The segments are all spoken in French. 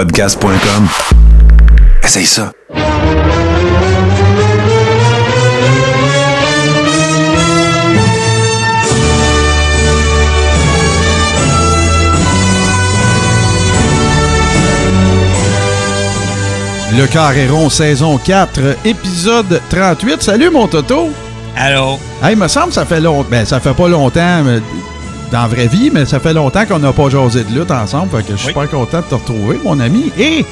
podcast.com. Essaye ça. Le Carré rond, saison 4, épisode 38. Salut mon Toto! Allô? Hey, me semble que ça fait longtemps. Ben, ça fait pas longtemps mais, dans la vraie vie, mais ça fait longtemps qu'on n'a pas jasé de lutte ensemble. Fait que je suis Oui. super content de te retrouver, mon ami. Et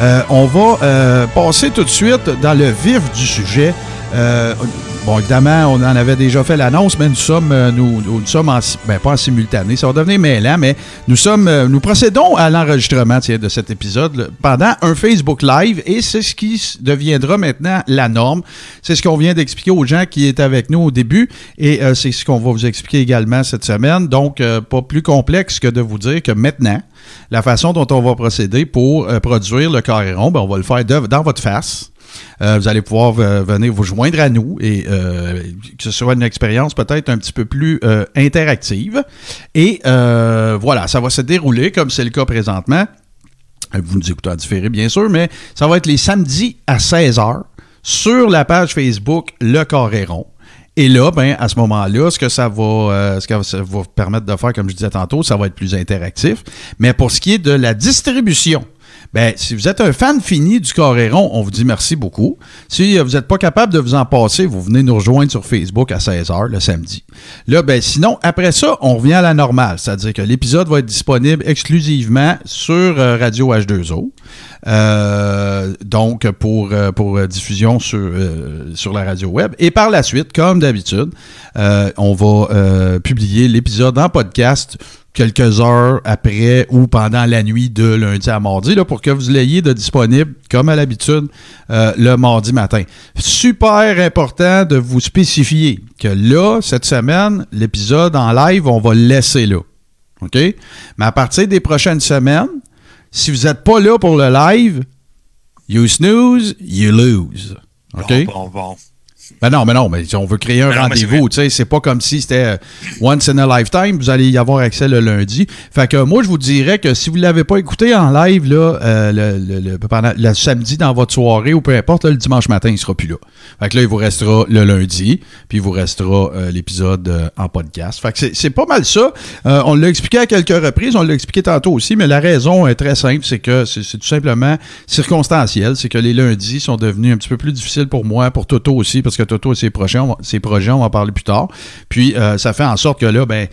euh, on va euh, passer tout de suite dans le vif du sujet. Euh, bon, évidemment, on en avait déjà fait l'annonce, mais nous sommes, euh, nous, nous sommes en, ben, pas en simultané, ça va devenir mêlant, mais nous sommes, euh, nous procédons à l'enregistrement de cet épisode là, pendant un Facebook Live et c'est ce qui deviendra maintenant la norme. C'est ce qu'on vient d'expliquer aux gens qui étaient avec nous au début et euh, c'est ce qu'on va vous expliquer également cette semaine. Donc, euh, pas plus complexe que de vous dire que maintenant, la façon dont on va procéder pour euh, produire le carré rond, ben, on va le faire dans votre face. Euh, vous allez pouvoir euh, venir vous joindre à nous et euh, que ce soit une expérience peut-être un petit peu plus interactive. Et voilà, ça va se dérouler comme c'est le cas présentement. Vous nous écoutez en différé, bien sûr, mais ça va être les samedis à 16h sur la page Facebook Le Carré. Et là, ben, à ce moment-là, ce que ça va, ce que ça va vous permettre de faire, comme je disais tantôt, ça va être plus interactif. Mais pour ce qui est de la distribution, ben, si vous êtes un fan fini du Coréron, on vous dit merci beaucoup. Si euh, vous n'êtes pas capable de vous en passer, vous venez nous rejoindre sur Facebook à 16h le samedi. Là, ben, sinon, après ça, on revient à la normale. C'est-à-dire que l'épisode va être disponible exclusivement sur euh, Radio H2O. Euh, donc, pour, pour diffusion sur, sur la radio web. Et par la suite, comme d'habitude, on va publier l'épisode en podcast quelques heures après ou pendant la nuit de lundi à mardi là, pour que vous l'ayez de disponible, comme à l'habitude, euh, le mardi matin. Super important de vous spécifier que là, cette semaine, l'épisode en live, on va le laisser là. OK? Mais à partir des prochaines semaines, si vous n'êtes pas là pour le live, you snooze, you lose. OK? Bon, bon, bon. Ben non, mais non, mais on veut créer un Ben rendez-vous, tu sais, c'est pas comme si c'était euh, once in a lifetime, vous allez y avoir accès le lundi. Fait que moi, je vous dirais que si vous l'avez pas écouté en live, là, euh, le, le- le- pendant le samedi dans votre soirée ou peu importe, là, le dimanche matin, il sera plus là. Fait que là, il vous restera le lundi, puis il vous restera euh, l'épisode euh, en podcast. Fait que c'est- pas mal ça. Euh, on l'a expliqué à quelques reprises, on l'a expliqué tantôt aussi, mais la raison est très simple, c'est que c'est tout simplement circonstanciel. C'est que les lundis sont devenus un petit peu plus difficiles pour moi, pour Toto aussi, parce que Toto et ses projets, on va, ses projets, on va en parler plus tard. Puis ça fait en sorte que là, ben,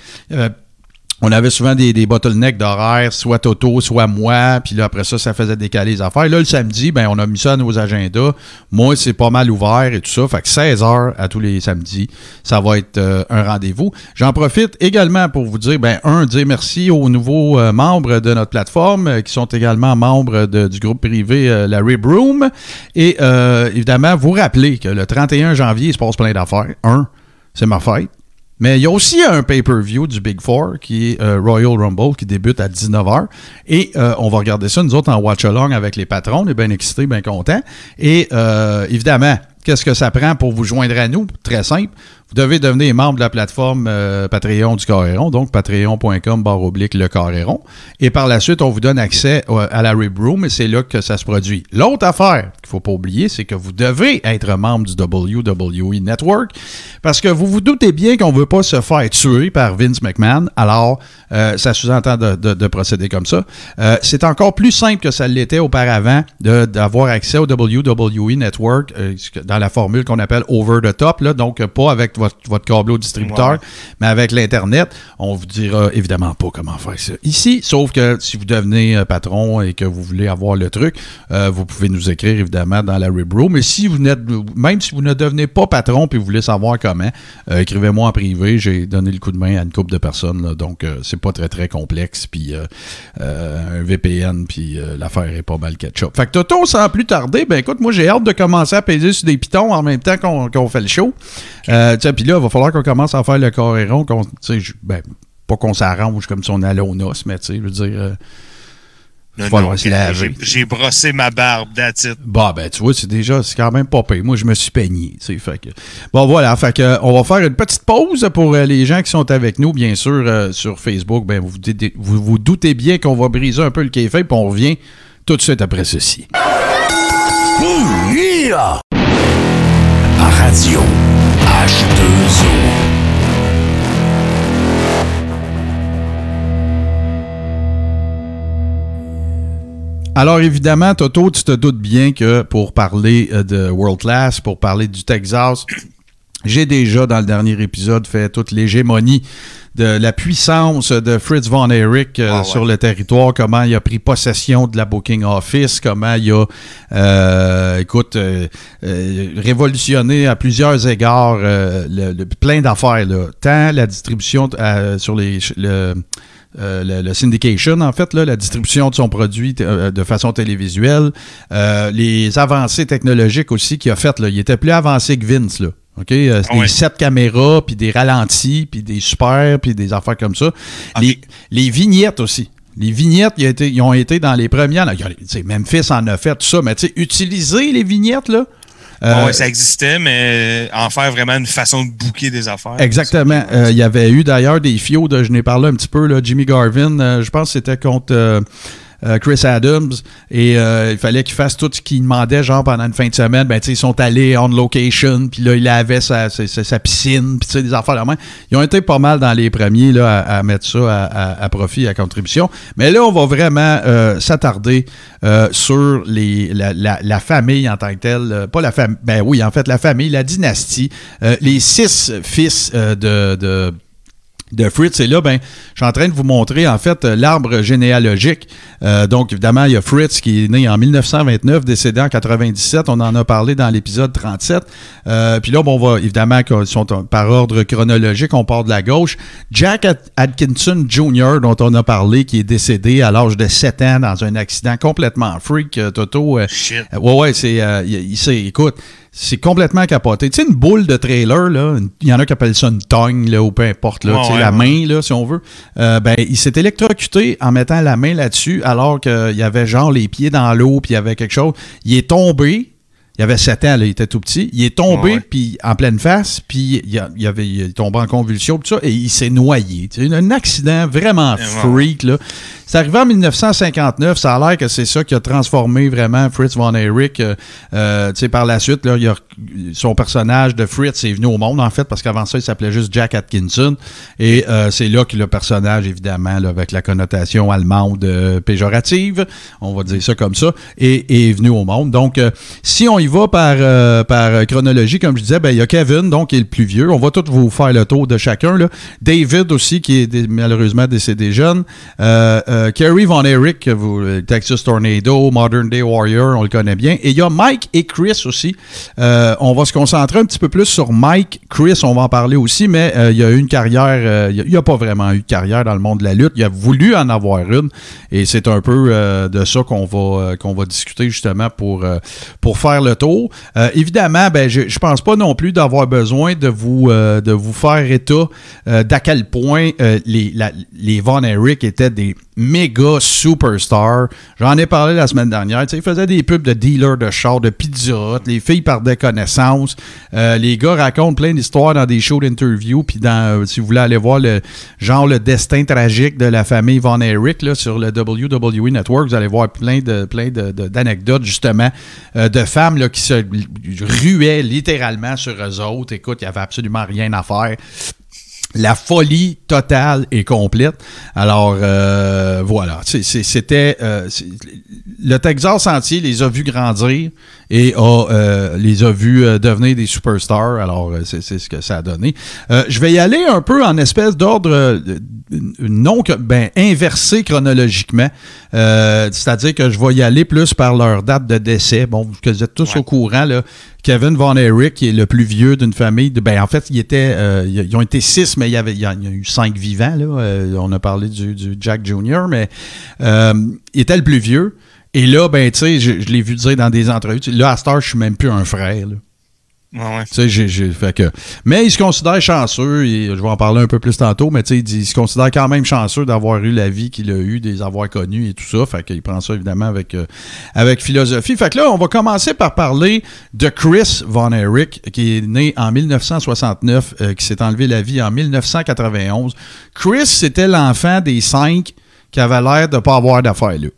on avait souvent des, bottlenecks d'horaire, soit Toto, soit moi, puis là, après ça, ça faisait décaler les affaires. Là, le samedi, ben, on a mis ça à nos agendas. Moi, c'est pas mal ouvert et tout ça. Fait que 16 heures à tous les samedis, ça va être euh, un rendez-vous. J'en profite également pour vous dire, ben, un, dire merci aux nouveaux euh, membres de notre plateforme euh, qui sont également membres du groupe privé la Rib Room. Et évidemment, vous rappeler que le 31 janvier, il se passe plein d'affaires. Un, c'est ma fête. Mais il y a aussi un pay-per-view du Big Four qui est euh, Royal Rumble qui débute à 19h. Et euh, on va regarder ça, nous autres, en watch-along avec les patrons. On est bien excités, bien contents. Et euh, évidemment, qu'est-ce que ça prend pour vous joindre à nous? Très simple. Vous devez devenir membre de la plateforme euh, Patreon du Carréron, donc patreon.com barre oblique le Carréron. Et par la suite, on vous donne accès à la Rib Room et c'est là que ça se produit. L'autre affaire qu'il ne faut pas oublier, c'est que vous devez être membre du WWE Network parce que vous vous doutez bien qu'on ne veut pas se faire tuer par Vince McMahon. Alors, euh, ça sous-entend de, de- de procéder comme ça. Euh, c'est encore plus simple que ça l'était auparavant d'avoir accès au WWE Network dans la formule qu'on appelle over the top, là, donc pas avec votre, votre câble au distributeur, Ouais. mais avec l'Internet. On vous dira évidemment pas comment faire ça ici, sauf que si vous devenez euh, patron et que vous voulez avoir le truc, euh, vous pouvez nous écrire évidemment dans la Rib Room. Mais si vous n'êtes, même si vous ne devenez pas patron puis vous voulez savoir comment, euh, écrivez-moi en privé. J'ai donné le coup de main à une couple de personnes, là, donc euh, c'est pas très très complexe. Puis un VPN, puis l'affaire est pas mal ketchup. Fait que Toto, sans plus tarder, ben écoute, moi j'ai hâte de commencer à peser sur des pitons en même temps qu'on qu'on fait le show. Puis là, il va falloir qu'on commence à faire le coréron. qu'on- tu sais, je- Ben, pas qu'on s'arrange comme si on allait au noces, mais tu sais, je veux dire. euh, Non, non, j'ai- J'ai brossé ma barbe, that's it. Bah ben tu vois, c'est déjà, c'est quand même pas payé. Moi, je me suis peigné, tu sais, fait que... Bon, voilà, fait que on va faire une petite pause pour euh, les gens qui sont avec nous, bien sûr, euh, sur Facebook. Ben, vous vous, doutez- vous, vous doutez bien qu'on va briser un peu le café, puis on revient tout de suite après ceci. Yeah! Radio H2O. Alors évidemment, Toto, tu te doutes bien que pour parler euh, de World Class, pour parler du Texas, j'ai déjà dans le dernier épisode fait toute l'hégémonie de la puissance de Fritz von Erich euh, Ah ouais. sur le territoire, comment il a pris possession de la booking office, comment il a, euh, écoute, euh, euh, révolutionné à plusieurs égards le- le- plein d'affaires, là. tant la distribution sur les le, euh, le, le syndication, en fait, là, la distribution de son produit euh, de façon télévisuelle, euh, les avancées technologiques aussi qu'il a faites. Là. Il était plus avancé que Vince. Là. OK? Euh, Ah des ouais. sept caméras, puis des ralentis, puis des super, puis des affaires comme ça. Les, les vignettes aussi. Les vignettes, ils, ont été- ils ont été dans les premières. là, Memphis en a fait, tout ça. Mais tu sais, utiliser les vignettes, là. euh, Bon, ouais, ça existait, mais en faire vraiment une façon de bouquer des affaires. Exactement. Euh, Il y avait eu d'ailleurs des fios, de, je n'ai parlé un petit peu, là, Jimmy Garvin, euh, je pense que c'était contre euh, Chris Adams, et euh, il fallait qu'il fasse tout ce qu'il demandait, genre pendant une fin de semaine, ben, ils sont allés on location, puis là, il avait sa, sa, piscine, puis des affaires là Ils ont été pas mal dans les premiers là, à, mettre ça à, profit, à contribution. Mais là, on va vraiment euh, s'attarder sur les, la, la- la famille en tant que telle. Pas la famille, ben oui, en fait, la famille, la dynastie, les six fils de- de de Fritz. Et là, ben, je suis en train de vous montrer, en fait, euh, l'arbre généalogique. Euh, donc, évidemment, il y a Fritz qui est né en 1929, décédé en 97. On en a parlé dans l'épisode 37. Euh, puis là, bon, on va, évidemment, qu'ils sont euh, par ordre chronologique, on part de la gauche. Jack Atkinson Jr., dont on a parlé, qui est décédé à l'âge de 7 ans dans un accident complètement freak. Euh, Toto, Shit. Ouais, ouais, c'est. euh, il- il écoute, c'est complètement capoté. Tu sais, une boule de trailer, là, il y en a qui appellent ça une tongue, là, ou peu importe, là, ouais, la ouais. main, là, si on veut. Euh, ben, il s'est électrocuté en mettant la main là-dessus, alors qu'il y avait genre les pieds dans l'eau, puis il y avait quelque chose. Il est tombé. Il avait 7 ans, là, il était tout petit. Il est tombé, puis en pleine face, puis il, il avait, il est tombé en convulsion, tout ça, et il s'est noyé. Sais, un accident vraiment freak, là. C'est arrivé en 1959. Ça a l'air que c'est ça qui a transformé vraiment Fritz von Erich. euh, euh, tu sais, par la suite, là, il a- son personnage de Fritz est venu au monde, en fait, parce qu'avant ça, il s'appelait juste Jack Atkinson. Et euh, c'est là que le personnage, évidemment, là, avec la connotation allemande euh, péjorative, on va dire ça comme ça, est, est venu au monde. Donc, euh, si on y va par, par chronologie, comme je disais, ben, il y a Kevin, donc, qui est le plus vieux. On va tous vous faire le tour de chacun. Là. David aussi, qui est malheureusement décédé jeune. Euh, euh, Kerry Von Erich, vous, euh, Texas Tornado, Modern Day Warrior, on le connaît bien. Et il y a Mike et Chris aussi. Euh, on va se concentrer un petit peu plus sur Mike. Chris, on va en parler aussi, mais il y a eu une carrière, il n'y a, pas vraiment eu de carrière dans le monde de la lutte. Il a voulu en avoir une. Et c'est un peu de ça qu'on va, qu'on va discuter justement pour, faire le tour. Évidemment, ben, je ne pense pas non plus d'avoir besoin de vous, faire état d'à quel point les, les Von Erich étaient des méga superstars. J'en ai parlé la semaine dernière. Tu sais, ils faisaient des pubs de dealers de chars, de pizza. Les filles perdaient connaissance. Euh, les gars racontent plein d'histoires dans des shows d'interview. Puis dans, euh, si vous voulez aller voir le genre le destin tragique de la famille Von Erich là, sur le WWE Network, vous allez voir plein de plein de- de- d'anecdotes justement euh, de femmes qui se ruaient littéralement sur eux autres. Écoute, il n'y avait absolument rien à faire la folie totale et complète. Alors, euh, voilà. C'était. euh, le Texas entier les a vus grandir et a, euh, les a vus euh, devenir des superstars. Alors, euh, c'est ce que ça a donné. Euh, je vais y aller un peu en espèce d'ordre non ben, inversé chronologiquement. Euh, C'est-à-dire que je vais y aller plus par leur date de décès. Bon, vous êtes tous Ouais. au courant, là. Kevin Von Erich, qui est le plus vieux d'une famille. De, ben, en fait, il était, euh, ils ont été six, mais il y, avait, il y a, il y a eu cinq vivants. Là. Euh, on a parlé du, du Jack Jr., mais euh, il était le plus vieux. Et là, ben, tu sais, je, je l'ai vu dire dans des entrevues. Là, à Star, je suis même plus un frère. là. Ouais, ouais. Tu sais, j'ai, j'ai- fait que, mais il se considère chanceux, et je vais en parler un peu plus tantôt, mais tu sais, il, dit- il se considère quand même chanceux d'avoir eu la vie qu'il a eue, des avoir connus et tout ça. Fait qu'il prend ça évidemment avec, euh, avec philosophie. Fait que là, on va commencer par parler de Chris Von Erich, qui est né en 1969, euh, qui s'est enlevé la vie en 1991. Chris, c'était l'enfant des cinq qui avait l'air de pas avoir d'affaires là.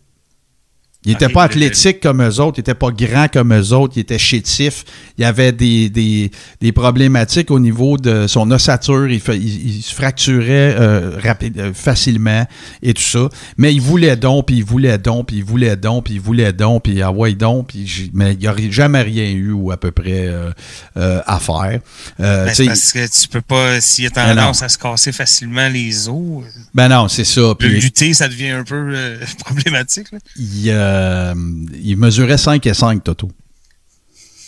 Il n'était pas athlétique comme eux autres, il n'était pas grand comme eux autres, il était chétif. Il avait des, des, des problématiques au niveau de son ossature, il, fa- il- il se fracturait euh, rapide, euh, facilement et tout ça. Mais il voulait donc, puis il voulait donc, puis il voulait donc, puis il voulait donc, puis ah ouais donc, puis mais il n'y a jamais rien eu ou à peu près euh, euh, à faire. Ben, parce que tu peux pas, s'il a Ben tendance à se casser facilement les os, ben non, c'est ça. le Puis lutter, ça devient un peu problématique. là. il, il mesurait 5 et 5, Toto.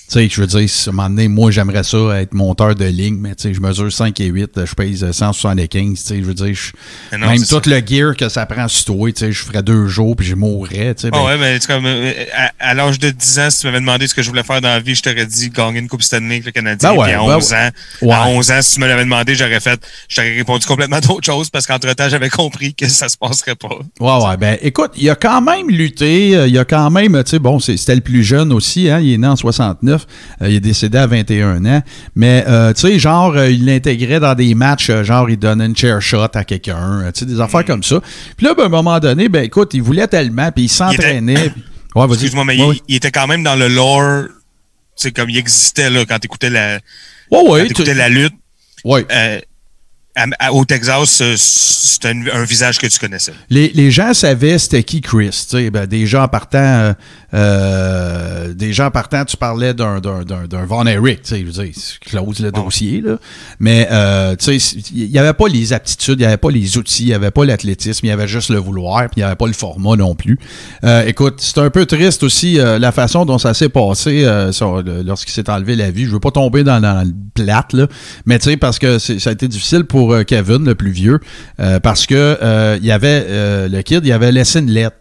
Tu sais, je veux dire, à un moment donné, moi, j'aimerais ça être monteur de ligne, mais tu sais, je mesure 5 et 8, je pèse 175, tu sais, je veux dire, je- Mais non, même tout le gear que ça prend sur toi, tu sais, je ferais deux jours, puis je mourrais, tu sais. ben, Ah ouais, mais comme, euh, à, à l'âge de 10 ans, si tu m'avais demandé ce que je voulais faire dans la vie, je t'aurais dit gagner une Coupe Stanley avec le Canadien. Ben ouais, à ben 11 ans, ouais. à 11 ans, si tu me l'avais demandé, j'aurais fait, je t'aurais répondu complètement d'autre chose parce qu'entre-temps, j'avais compris que ça se passerait pas. Ouais, ouais. Ben, écoute, il a quand même lutté. euh, Il a quand même, tu sais, bon, c'était le plus jeune aussi, hein. Il est né en 69. Euh, il est décédé à 21 ans. Mais, euh, tu sais, genre, euh, il l'intégrait dans des matchs, genre, il donnait une chair shot à quelqu'un, tu sais, des affaires comme ça. Puis là, ben, à un moment donné, ben, écoute, il voulait tellement, puis il s'entraînait. Ouais. Excuse-moi, mais Ouais, il, était quand même dans le lore, c'est comme il existait là quand t'écoutais la, Ouais, quand ouais, t'écoutais tu- la lutte. ouais. Euh, à- à- au Texas, c'est un, un visage que tu connaissais. Les, les gens savaient c'était qui Chris. tu sais, Ben, des gens en partant, euh, euh, des gens en partant, tu parlais d'un, d'un, d'un, d'un Von Erich. tu sais, Je veux dire, close le dossier. Là. Mais euh, tu sais, il n'y avait pas les aptitudes, il n'y avait pas les outils, il n'y avait pas l'athlétisme, il y avait juste le vouloir, puis il n'y avait pas le format non plus. Euh, écoute, c'est un peu triste aussi euh, la façon dont ça s'est passé euh, lorsqu'il s'est enlevé la vie. Je veux pas tomber dans, dans le plate, là, mais tu sais, parce que ça a été difficile pour Kevin, le plus vieux, euh, parce que euh, il y avait euh, le kid, il avait laissé une lettre.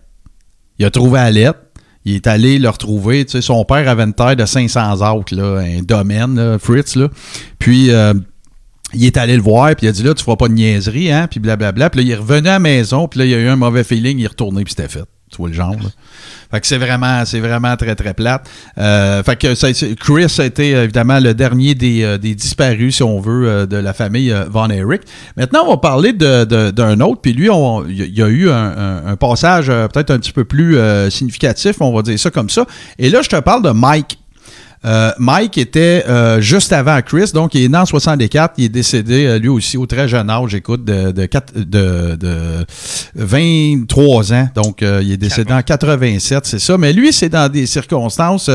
Il a trouvé la lettre. Il est allé le retrouver. Tu sais, son père avait une terre de 500 acres, là, un domaine, Fritz. Là. Puis, euh, il est allé le voir, puis il a dit là, tu feras pas de niaiserie, hein, puis blablabla. Puis là, il est revenu à la maison, puis là, il a eu un mauvais feeling, il est retourné, puis c'était fait. Tu vois le genre, là. Fait que c'est vraiment, c'est vraiment très, très plate. Euh, fait que ça, Chris a été évidemment le dernier des, euh, des disparus, si on veut, euh, de la famille euh, Von Erich. Maintenant, on va parler de- de- d'un autre, puis lui, il y, a- eu un, un- un passage peut-être un petit peu plus significatif, on va dire ça comme ça. Et là, je te parle de Mike. Euh, Mike était euh, juste avant Chris, donc il est né en 64, il est décédé euh, lui aussi au très jeune âge, écoute, de, de, quatre- de, de 23 ans, donc il est décédé en 87, c'est ça. Mais lui, c'est dans des circonstances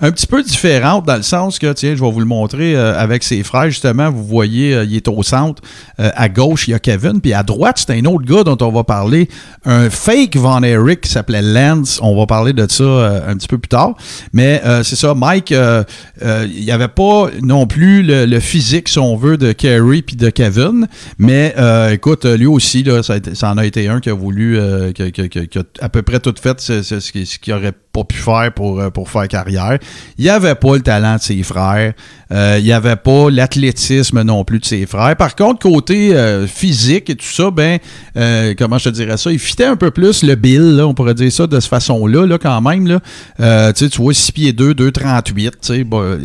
un petit peu différentes, dans le sens que, tiens, je vais vous le montrer avec ses frères, justement, vous voyez, il est au centre, à gauche, il y a Kevin, puis à droite, c'est un autre gars dont on va parler, un fake Von Erich qui s'appelait Lance, on va parler de ça un petit peu plus tard. Mais c'est ça, Mike, euh, euh, il n'y avait pas non plus le, physique, si on veut, de Kerry puis de Kevin. Mais euh, écoute, lui aussi, ça, en a été un qui a voulu, euh, qui, a à peu près tout fait ce, ce- ce qui- ce qu'il aurait pas pu faire pour, euh, pour faire carrière. Il n'y avait pas le talent de ses frères. Euh, il n'y avait pas l'athlétisme non plus de ses frères. Par contre, côté euh, physique et tout ça, ben, euh, comment je te dirais ça, il fitait un peu plus le Bill, on pourrait dire ça de cette façon-là, là, quand même. Là. Euh, tu vois, 6 pieds 2, 2,38, tu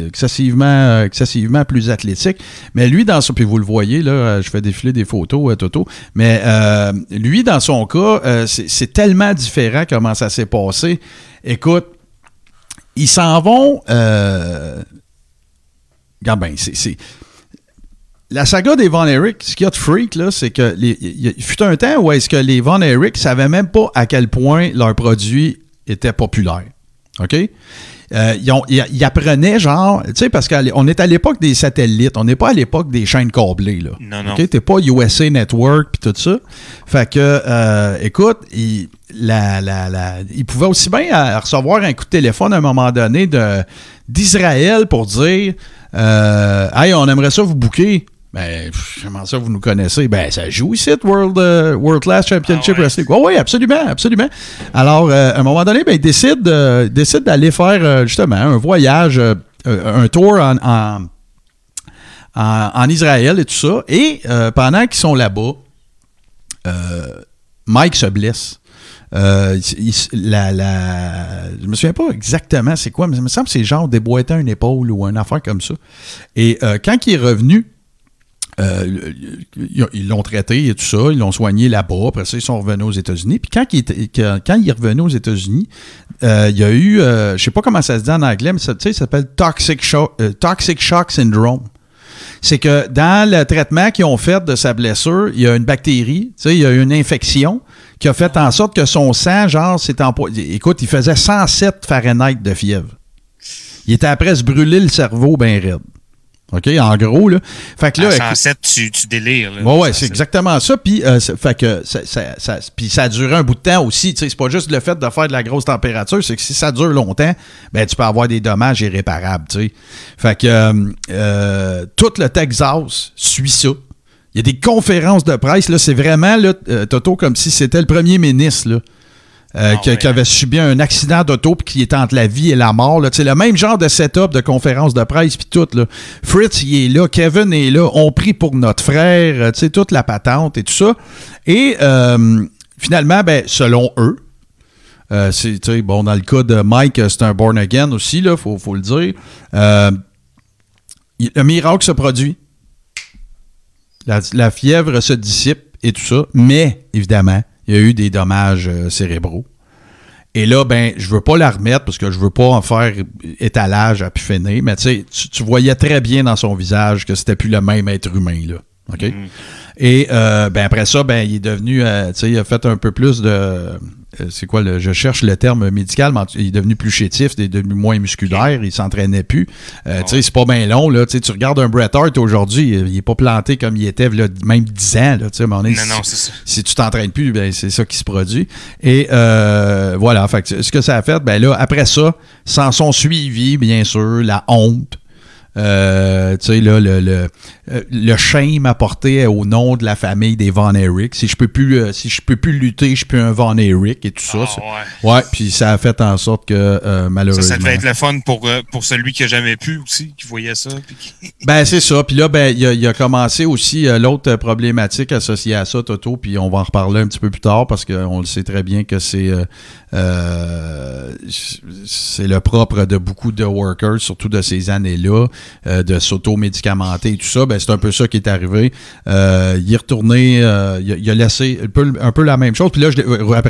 excessivement, excessivement plus athlétique. Mais lui, dans son, puis vous le voyez, là, je fais défiler des photos, euh, Toto, mais euh, lui, dans son cas, euh, c'est tellement différent comment ça s'est passé. Écoute, ils s'en vont. Euh, bien, c'est-. La saga des Von Erich, ce qu'il y a de freak, c'est que il fut un temps où est-ce que les Von Erich savaient même pas à quel point leur produit était populaire. OK? Euh, ils, ont- ils- ils apprenaient, genre, tu sais, parce qu'on est à l'époque des satellites, on n'est pas à l'époque des chaînes câblées, là. Non, non. OK? T'es pas USA Network puis tout ça. Fait que, euh, écoute, il, la, la, la, il pouvait aussi bien euh, recevoir un coup de téléphone à un moment donné de, d'Israël pour dire euh, Hey, on aimerait ça vous booker. Ben, comment ça, vous nous connaissez? Ben, ça joue ici, World, euh, World Class Championship Ah ouais. Wrestling. Oui, oui, absolument, absolument. Alors, euh, à un moment donné, ben, il décide, euh, décide d'aller faire, justement, un voyage, un tour en, en, en- en Israël et tout ça. Et pendant qu'ils sont là-bas, Mike se blesse. Euh, il- la, la, je me souviens pas exactement c'est quoi, mais il me semble que c'est genre déboîter une épaule ou une affaire comme ça. Et euh, quand il est revenu, euh, ils l'ont traité et tout ça, ils l'ont soigné là-bas. Après ça, ils sont revenus aux États-Unis. Puis quand il, était, quand il aux États-Unis, euh, il y a eu, euh, je sais pas comment ça se dit en anglais, mais ça, s'appelle toxic shock, toxic shock syndrome. C'est que dans le traitement qu'ils ont fait de sa blessure, il y a une bactérie, il y a une infection qui a fait en sorte que son sang, genre, s'est empoisonné. Écoute, il faisait 107 Fahrenheit de fièvre. Il était après se brûler le cerveau bien raide. OK, en gros, là. Fait que là. À 107, tu, tu délires. Là. Ouais, ouais, c'est exactement ça. Puis, euh, fait que ça, ça, ça, puis ça a duré un bout de temps aussi. Tu sais, c'est pas juste le fait de faire de la grosse température, c'est que si ça dure longtemps, ben, tu peux avoir des dommages irréparables, tu sais. Fait que euh, euh, tout le Texas suit ça. Il y a des conférences de presse, là. C'est vraiment, là, Toto, comme si c'était le premier ministre, là. Euh, ah qui, avait subi un accident d'auto puis qui était entre la vie et la mort. Là. Le même genre de setup de conférence de presse puis tout. Là. Fritz, il est là, Kevin est là, on prie pour notre frère, euh, toute la patente et tout ça. Et euh, finalement, ben, selon eux, c'est bon dans le cas de Mike, c'est un born again aussi, il faut, faut, le dire. le miracle se produit. La, la fièvre se dissipe et tout ça, mais évidemment, il y a eu des dommages euh, cérébraux. Et là, ben, je veux pas la remettre parce que je veux pas en faire étalage à finir, mais tu, tu voyais très bien dans son visage que c'était plus le même être humain, là. OK? Mm-hmm. Et euh, ben après ça, ben, il est devenu, euh, tu sais, il a fait un peu plus de c'est quoi le, je cherche le terme médical, mais il est devenu plus chétif, il est devenu moins musculaire, il s'entraînait plus. Euh, tu sais, c'est pas bien long, là. Tu regardes un Bret Hart aujourd'hui, il est pas planté comme il était là, même 10 ans, là. Tu sais, non, non, c'est ça. Si tu t'entraînes plus, ben, c'est ça qui se produit. Et euh, voilà, fait ce que ça a fait, ben là, après ça, s'en sont suivis, bien sûr, la honte, euh, tu sais, là, le, le, euh, le shame apporté au nom de la famille des Von Erich. Si je peux plus, euh, si je peux plus lutter, je suis plus un Von Erich et tout ça. Ah, ouais. puis ça a fait en sorte que, malheureusement... Ça, devait être le fun pour, pour celui qui a jamais pu aussi, qui voyait ça. ben, c'est ça. Puis là, ben, il a, il a commencé aussi l'autre problématique associée à ça, Toto, puis on va en reparler un petit peu plus tard parce qu'on le sait très bien que c'est c'est le propre de beaucoup de workers, surtout de ces années-là. Euh, de s'auto-médicamenter et tout ça, ben, c'est un peu ça qui est arrivé. Euh, il est retourné, euh, il, a, laissé un peu, un peu, la même chose. Puis là,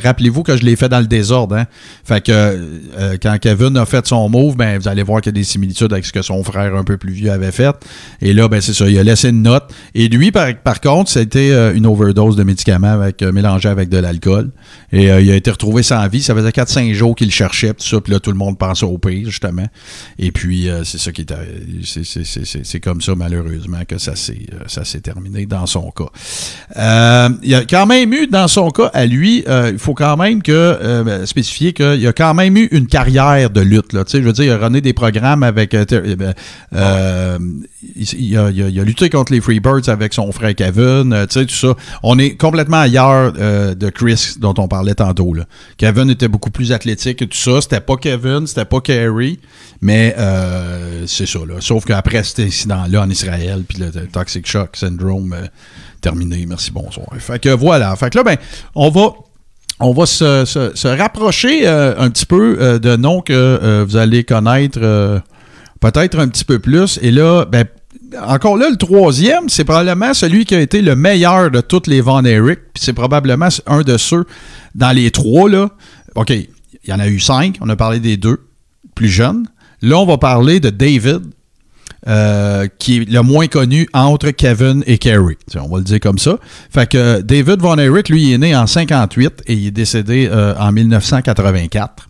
rappelez-vous que je l'ai fait dans le désordre. Hein? Fait que quand Kevin a fait son move, ben, vous allez voir qu'il y a des similitudes avec ce que son frère un peu plus vieux avait fait. Et là, ben, c'est ça, il a laissé une note. Et lui, par, par contre, c'était une overdose de médicaments avec, mélangé avec de l'alcool. Et il a été retrouvé sans vie. Faisait 4-5 jours qu'il cherchait, tout ça. Puis là, tout le monde pensait au pire, justement. Et puis, c'est ça qui est, c'est comme ça, malheureusement, que ça s'est euh, terminé dans son cas. Euh, il y a quand même eu, dans son cas, à lui, euh, il faut quand même que spécifier qu'il y a quand même eu une carrière de lutte. Là, je veux dire, il a runné des programmes avec. il, a, lutté contre les Freebirds avec son frère Kevin, tu sais, tout ça. On est complètement ailleurs de Chris, dont on parlait tantôt. Là. Kevin beaucoup plus athlétique et tout ça. C'était pas Kevin, c'était pas Kerry. Mais euh, c'est ça, là. Sauf qu'après cet incident-là en Israël, puis le Toxic Shock Syndrome, euh, terminé. Merci, bonsoir. Fait que voilà. Fait que là, ben, on va. On va se, rapprocher euh, un petit peu de noms que vous allez connaître peut-être un petit peu plus. Et là, ben, encore là, le troisième, c'est probablement celui qui a été le meilleur de toutes les Von Eric. Puis c'est probablement un de ceux dans les trois. Là. OK, il y en a eu cinq. On a parlé des deux plus jeunes. Là, on va parler de David, euh, qui est le moins connu entre Kevin et Kerry. On va le dire comme ça. Fait que David Von Erich, lui, il est né en 58 et il est décédé euh, en 1984.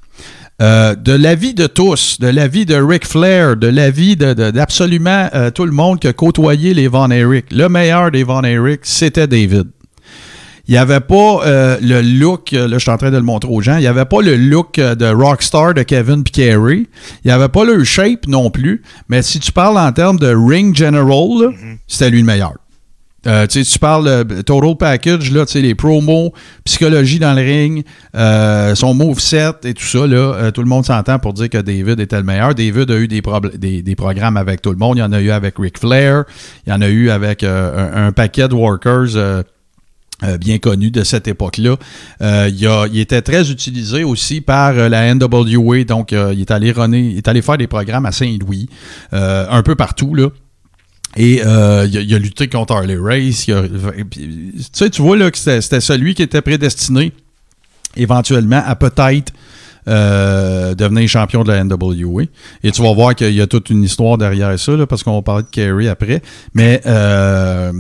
Euh, de l'avis de tous, de l'avis de Ric Flair, de l'avis d'absolument tout le monde qui a côtoyé les Von Erich, le meilleur des Von Erich, c'était David. Il n'y avait pas euh, le look, euh, là je suis en train de le montrer aux gens, il n'y avait pas le look euh, de rockstar de Kevin Carey. Il n'y avait pas le shape non plus. Mais si tu parles en termes de ring general, mm-hmm. c'était lui le meilleur. Euh, tu parles de total package, là, les promos, psychologie dans le ring, euh, son move set et tout ça, là, tout le monde s'entend pour dire que David était le meilleur. David a eu des, des, des, programmes avec tout le monde. Il y en a eu avec Ric Flair, il y en a eu avec un, un, paquet de workers bien connu de cette époque-là. Euh, il, était très utilisé aussi par euh, la NWA, donc il, est allé runner, il est allé faire des programmes à Saint-Louis, un peu partout, là. Et euh, il, a, il, a, lutté contre Harley Race. A, tu sais, tu vois là, que c'était celui qui était prédestiné éventuellement à peut-être euh, devenir champion de la NWA. Et tu vas voir qu'il y a toute une histoire derrière ça, parce qu'on va parler de Kerry après. Mais euh,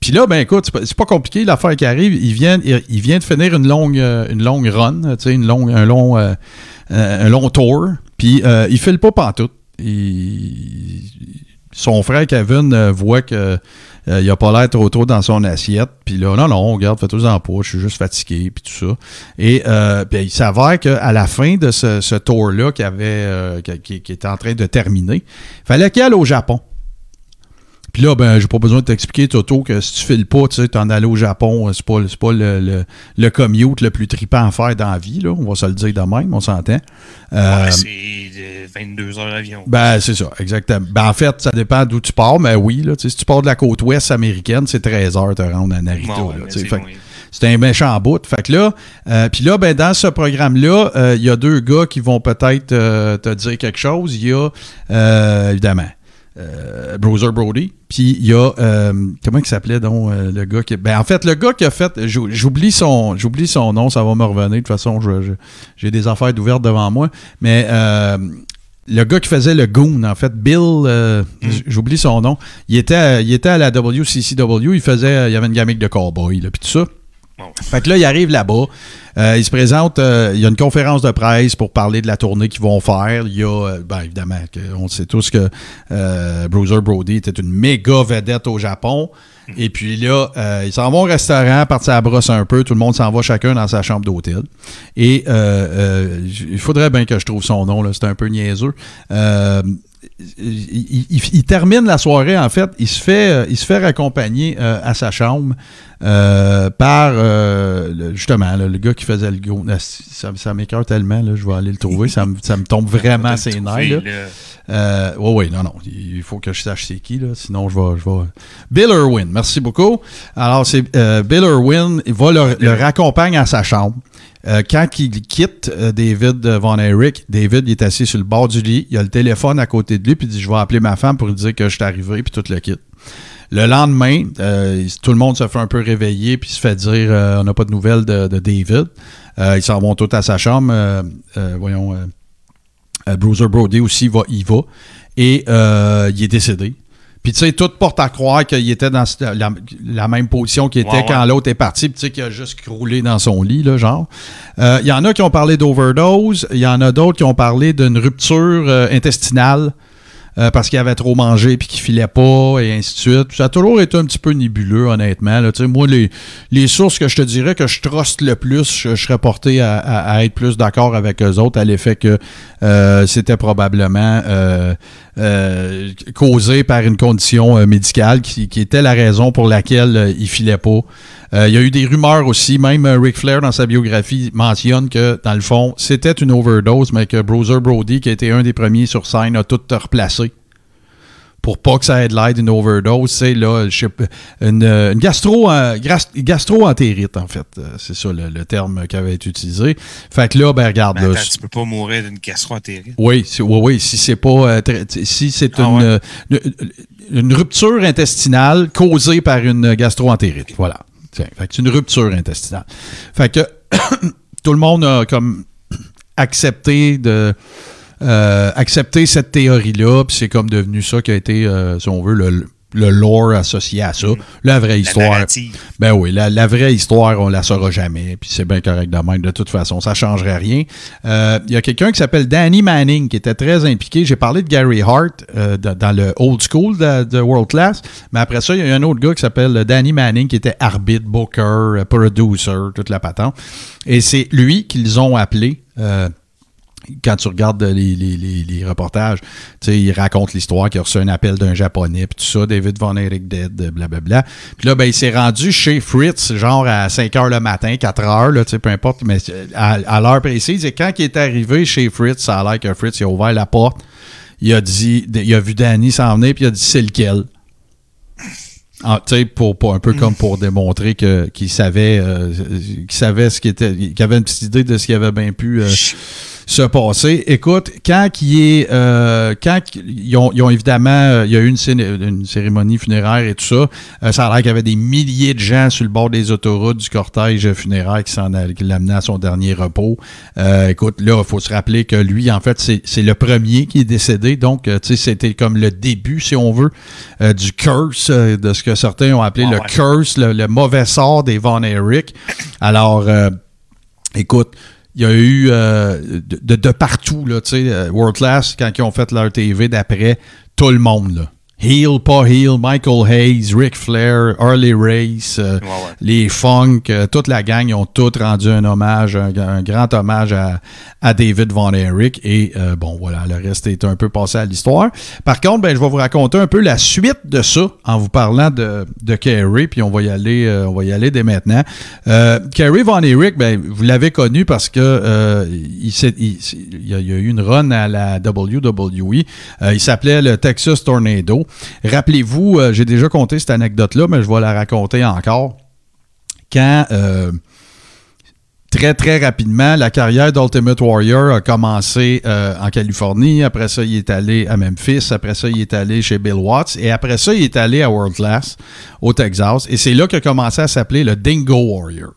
puis là, ben écoute, c'est pas, compliqué l'affaire qui arrive. Il vient, de finir une longue, une longue run, une longue, un long, euh, un long tour. Puis euh, il file pas pantoute. Il, son frère Kevin voit que euh, il a pas l'air trop trop dans son assiette. Puis là, non, non, regarde, fais-toi en pas, je suis juste fatigué, puis tout ça. Et euh, puis il s'avère qu'à la fin de ce, tour-là qui, avait, euh, qui, qui, était en train de terminer, il fallait qu'il aille au Japon. Puis là, ben, j'ai pas besoin de t'expliquer, Toto, que si tu files pas, tu sais, t'en aller au Japon, c'est pas, pas le, le, le, commute le plus trippant à faire dans la vie, là. On va se le dire de même, on s'entend. Euh, ouais, c'est 22 heures d'avion. Ben, c'est ça, exactement. Ben, en fait, ça dépend d'où tu pars, mais oui, là, si tu pars de la côte ouest américaine, c'est 13 heures te rendre à Narita, bon, là, fait, c'est un méchant bout. Fait que là, euh, puis là, ben, dans ce programme-là, il euh, y a deux gars qui vont peut-être euh, te dire quelque chose. Il y a, évidemment, euh, Bruiser Brody. Puis il y a euh, comment il s'appelait donc euh, le gars qui ben en fait le gars qui a fait j'oublie son j'oublie son nom ça va me revenir de toute façon j'ai des affaires ouvertes devant moi mais euh, le gars qui faisait le Goon, en fait, Bill, mm. j'oublie son nom, il était, il était à la WCCW, il faisait, il y avait une gamique de cowboy, puis tout ça. Fait que là, il arrive là-bas. Euh, il se présente, euh, il y a une conférence de presse pour parler de la tournée qu'ils vont faire. Il y a, euh, ben, évidemment, on sait tous que Bruiser Brody était une méga vedette au Japon. Et puis là, ils s'en vont au restaurant, partir à brosse un peu. Tout le monde s'en va chacun dans sa chambre d'hôtel. Et il faudrait bien que je trouve son nom, c'est un peu niaiseux. Il, il, termine la soirée, en fait, il se fait, il se fait raccompagner à sa chambre euh, par euh, justement le gars qui faisait le go. Ah, ça, ça m'écœure tellement, là, je vais aller le trouver. ça, me, ça me tombe vraiment ses nerfs. Euh, oui, oui, non, non. Il faut que je sache c'est qui, là, sinon je vais, je vais. Bill Irwin, merci beaucoup. Alors, c'est euh, Bill Irwin, il va le, le raccompagne à sa chambre. Euh, quand il quitte euh, David Von Eric, David est assis sur le bord du lit, il a le téléphone à côté de lui, puis il dit Je vais appeler ma femme pour lui dire que je suis arrivé, puis tout le quitte. Le lendemain, euh, tout le monde se fait un peu réveiller puis se fait dire euh, on n'a pas de nouvelles de, de David. Euh, ils s'en vont tous à sa chambre. Euh, euh, voyons, Bruiser Brody aussi va, y va. Et il est décédé. Puis, tu sais, tout porte à croire qu'il était dans la, la, même position qu'il était ouais, quand l'autre est parti. Puis, tu sais, qu'il a juste roulé dans son lit, là, genre. Il euh, y en a qui ont parlé d'overdose. Il y en a d'autres qui ont parlé d'une rupture euh, intestinale euh, parce qu'il avait trop mangé puis qu'il filait pas et ainsi de suite. Ça a toujours été un petit peu nébuleux, honnêtement. Moi, les, les sources que je te dirais que je truste le plus, je, serais porté à, être plus d'accord avec eux autres à l'effet que euh, c'était probablement euh, causé par une condition médicale qui, qui, était la raison pour laquelle il filait pas. Il y a eu des rumeurs aussi, même Ric Flair dans sa biographie mentionne que dans le fond c'était une overdose, mais que Bruiser Brody, qui a été un des premiers sur scène, a tout replacé pour pas que ça ait de l'aide d'une overdose, c'est là, je sais, une, une gastro, euh, gastro-entérite, en fait. C'est ça le, le, terme qui avait été utilisé. Fait que là, ben regarde. Ben, là, attends, tu peux pas mourir d'une gastro-entérite. Oui, oui, oui, si c'est pas. Euh, si c'est ah, une, ouais. une, une, rupture intestinale causée par une gastro-entérite. Voilà. C'est une rupture intestinale. Fait que tout le monde a comme accepté de euh, accepter cette théorie-là, puis c'est comme devenu ça qui a été, euh, si on veut, le, le lore associé à ça. Mmh. La vraie histoire. Ben oui, la, la, vraie histoire, on la saura jamais. Puis c'est bien correct de même. De toute façon, ça changerait rien. Il euh, y a quelqu'un qui s'appelle Danny Manning qui était très impliqué. J'ai parlé de Gary Hart euh, dans, dans le old school de, de, World Class. Mais après ça, il y a un autre gars qui s'appelle Danny Manning qui était arbitre, booker, producer, toute la patente. Et c'est lui qu'ils ont appelé. Euh, quand tu regardes les, les, les, les reportages, il raconte l'histoire qu'il a reçu un appel d'un Japonais, puis tout ça, David Von Eric Dead, blablabla. Puis là, ben, il s'est rendu chez Fritz, genre à 5 h le matin, 4 h, là, peu importe, mais à, à l'heure précise. Et quand il est arrivé chez Fritz, ça a l'air que Fritz il a ouvert la porte, il a dit, il a vu Danny s'en venir, puis il a dit c'est lequel? Ah, pour, pour, un peu comme pour démontrer que qu'il savait euh, qu'il savait ce qui était qu'il avait une petite idée de ce qu'il avait bien pu euh, se passer. Écoute, quand qui est, euh, quand ils ont, ils ont évidemment, euh, il y a eu une, cé- une cérémonie funéraire et tout ça. Euh, ça a l'air qu'il y avait des milliers de gens sur le bord des autoroutes du cortège funéraire qui s'en l'amenait à son dernier repos. Euh, écoute, là, il faut se rappeler que lui, en fait, c'est le premier qui est décédé. Donc, tu sais, c'était comme le début, si on veut, du curse, de ce que certains ont appelé Ah le ouais. curse, le, le mauvais sort des Von Erich. Alors, écoute, il y a eu euh, de, de- de partout, là, tu sais, euh, World Class, quand ils ont fait leur TV d'après, tout le monde, là. Heel, pas Heel, Michael Hayes, Ric Flair, Harley Race, euh, Ouais, ouais. les Funk, euh, toute la gang, ils ont tous rendu un hommage, un, un grand hommage à, à David Von Erich. Et euh, bon, voilà, le reste est un peu passé à l'histoire. Par contre, ben, je vais vous raconter un peu la suite de ça en vous parlant de, de Kerry, puis on va y aller, euh, on va y aller dès maintenant. Euh, Kerry Von Erich, ben, vous l'avez connu parce que euh, il, s'est- il- il y a, il y a eu une run à la WWE. Euh, il s'appelait le Texas Tornado. Rappelez-vous, euh, j'ai déjà conté cette anecdote-là, mais je vais la raconter encore. Quand euh, très très rapidement, la carrière d'Ultimate Warrior a commencé euh, en Californie. Après ça, il est allé à Memphis. Après ça, il est allé chez Bill Watts. Et après ça, il est allé à World Class au Texas. Et c'est là qu'il a commencé à s'appeler le Dingo Warrior.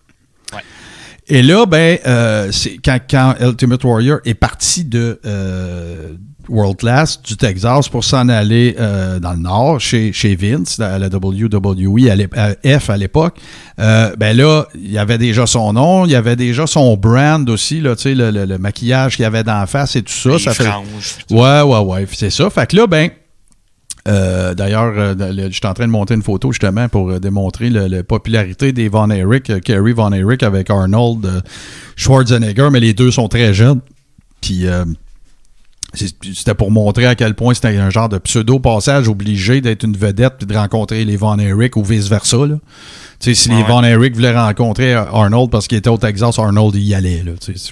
Ouais. Et là, ben, euh, c'est quand, quand Ultimate Warrior est parti de euh, World Class du Texas pour s'en aller euh, dans le nord chez, chez Vince, à la WWE, à F à l'époque, euh, ben là, il y avait déjà son nom, il y avait déjà son brand aussi, là, tu sais, le, le- le maquillage qu'il y avait d'en face et tout ça. Ça fait, tout. Ouais, ouais, ouais. C'est ça. Fait que là, ben. euh, D'ailleurs, euh, je suis en train de monter une photo justement pour euh, démontrer la popularité des Von Erich, Kerry Von Erich avec Arnold Schwarzenegger, mais les deux sont très jeunes. Puis euh, c'était pour montrer à quel point c'était un genre de pseudo-passage obligé d'être une vedette puis de rencontrer les Von Erich ou vice-versa. là. Tu sais, si les. Von Erich voulaient rencontrer Arnold parce qu'il était au Texas, Arnold y allait.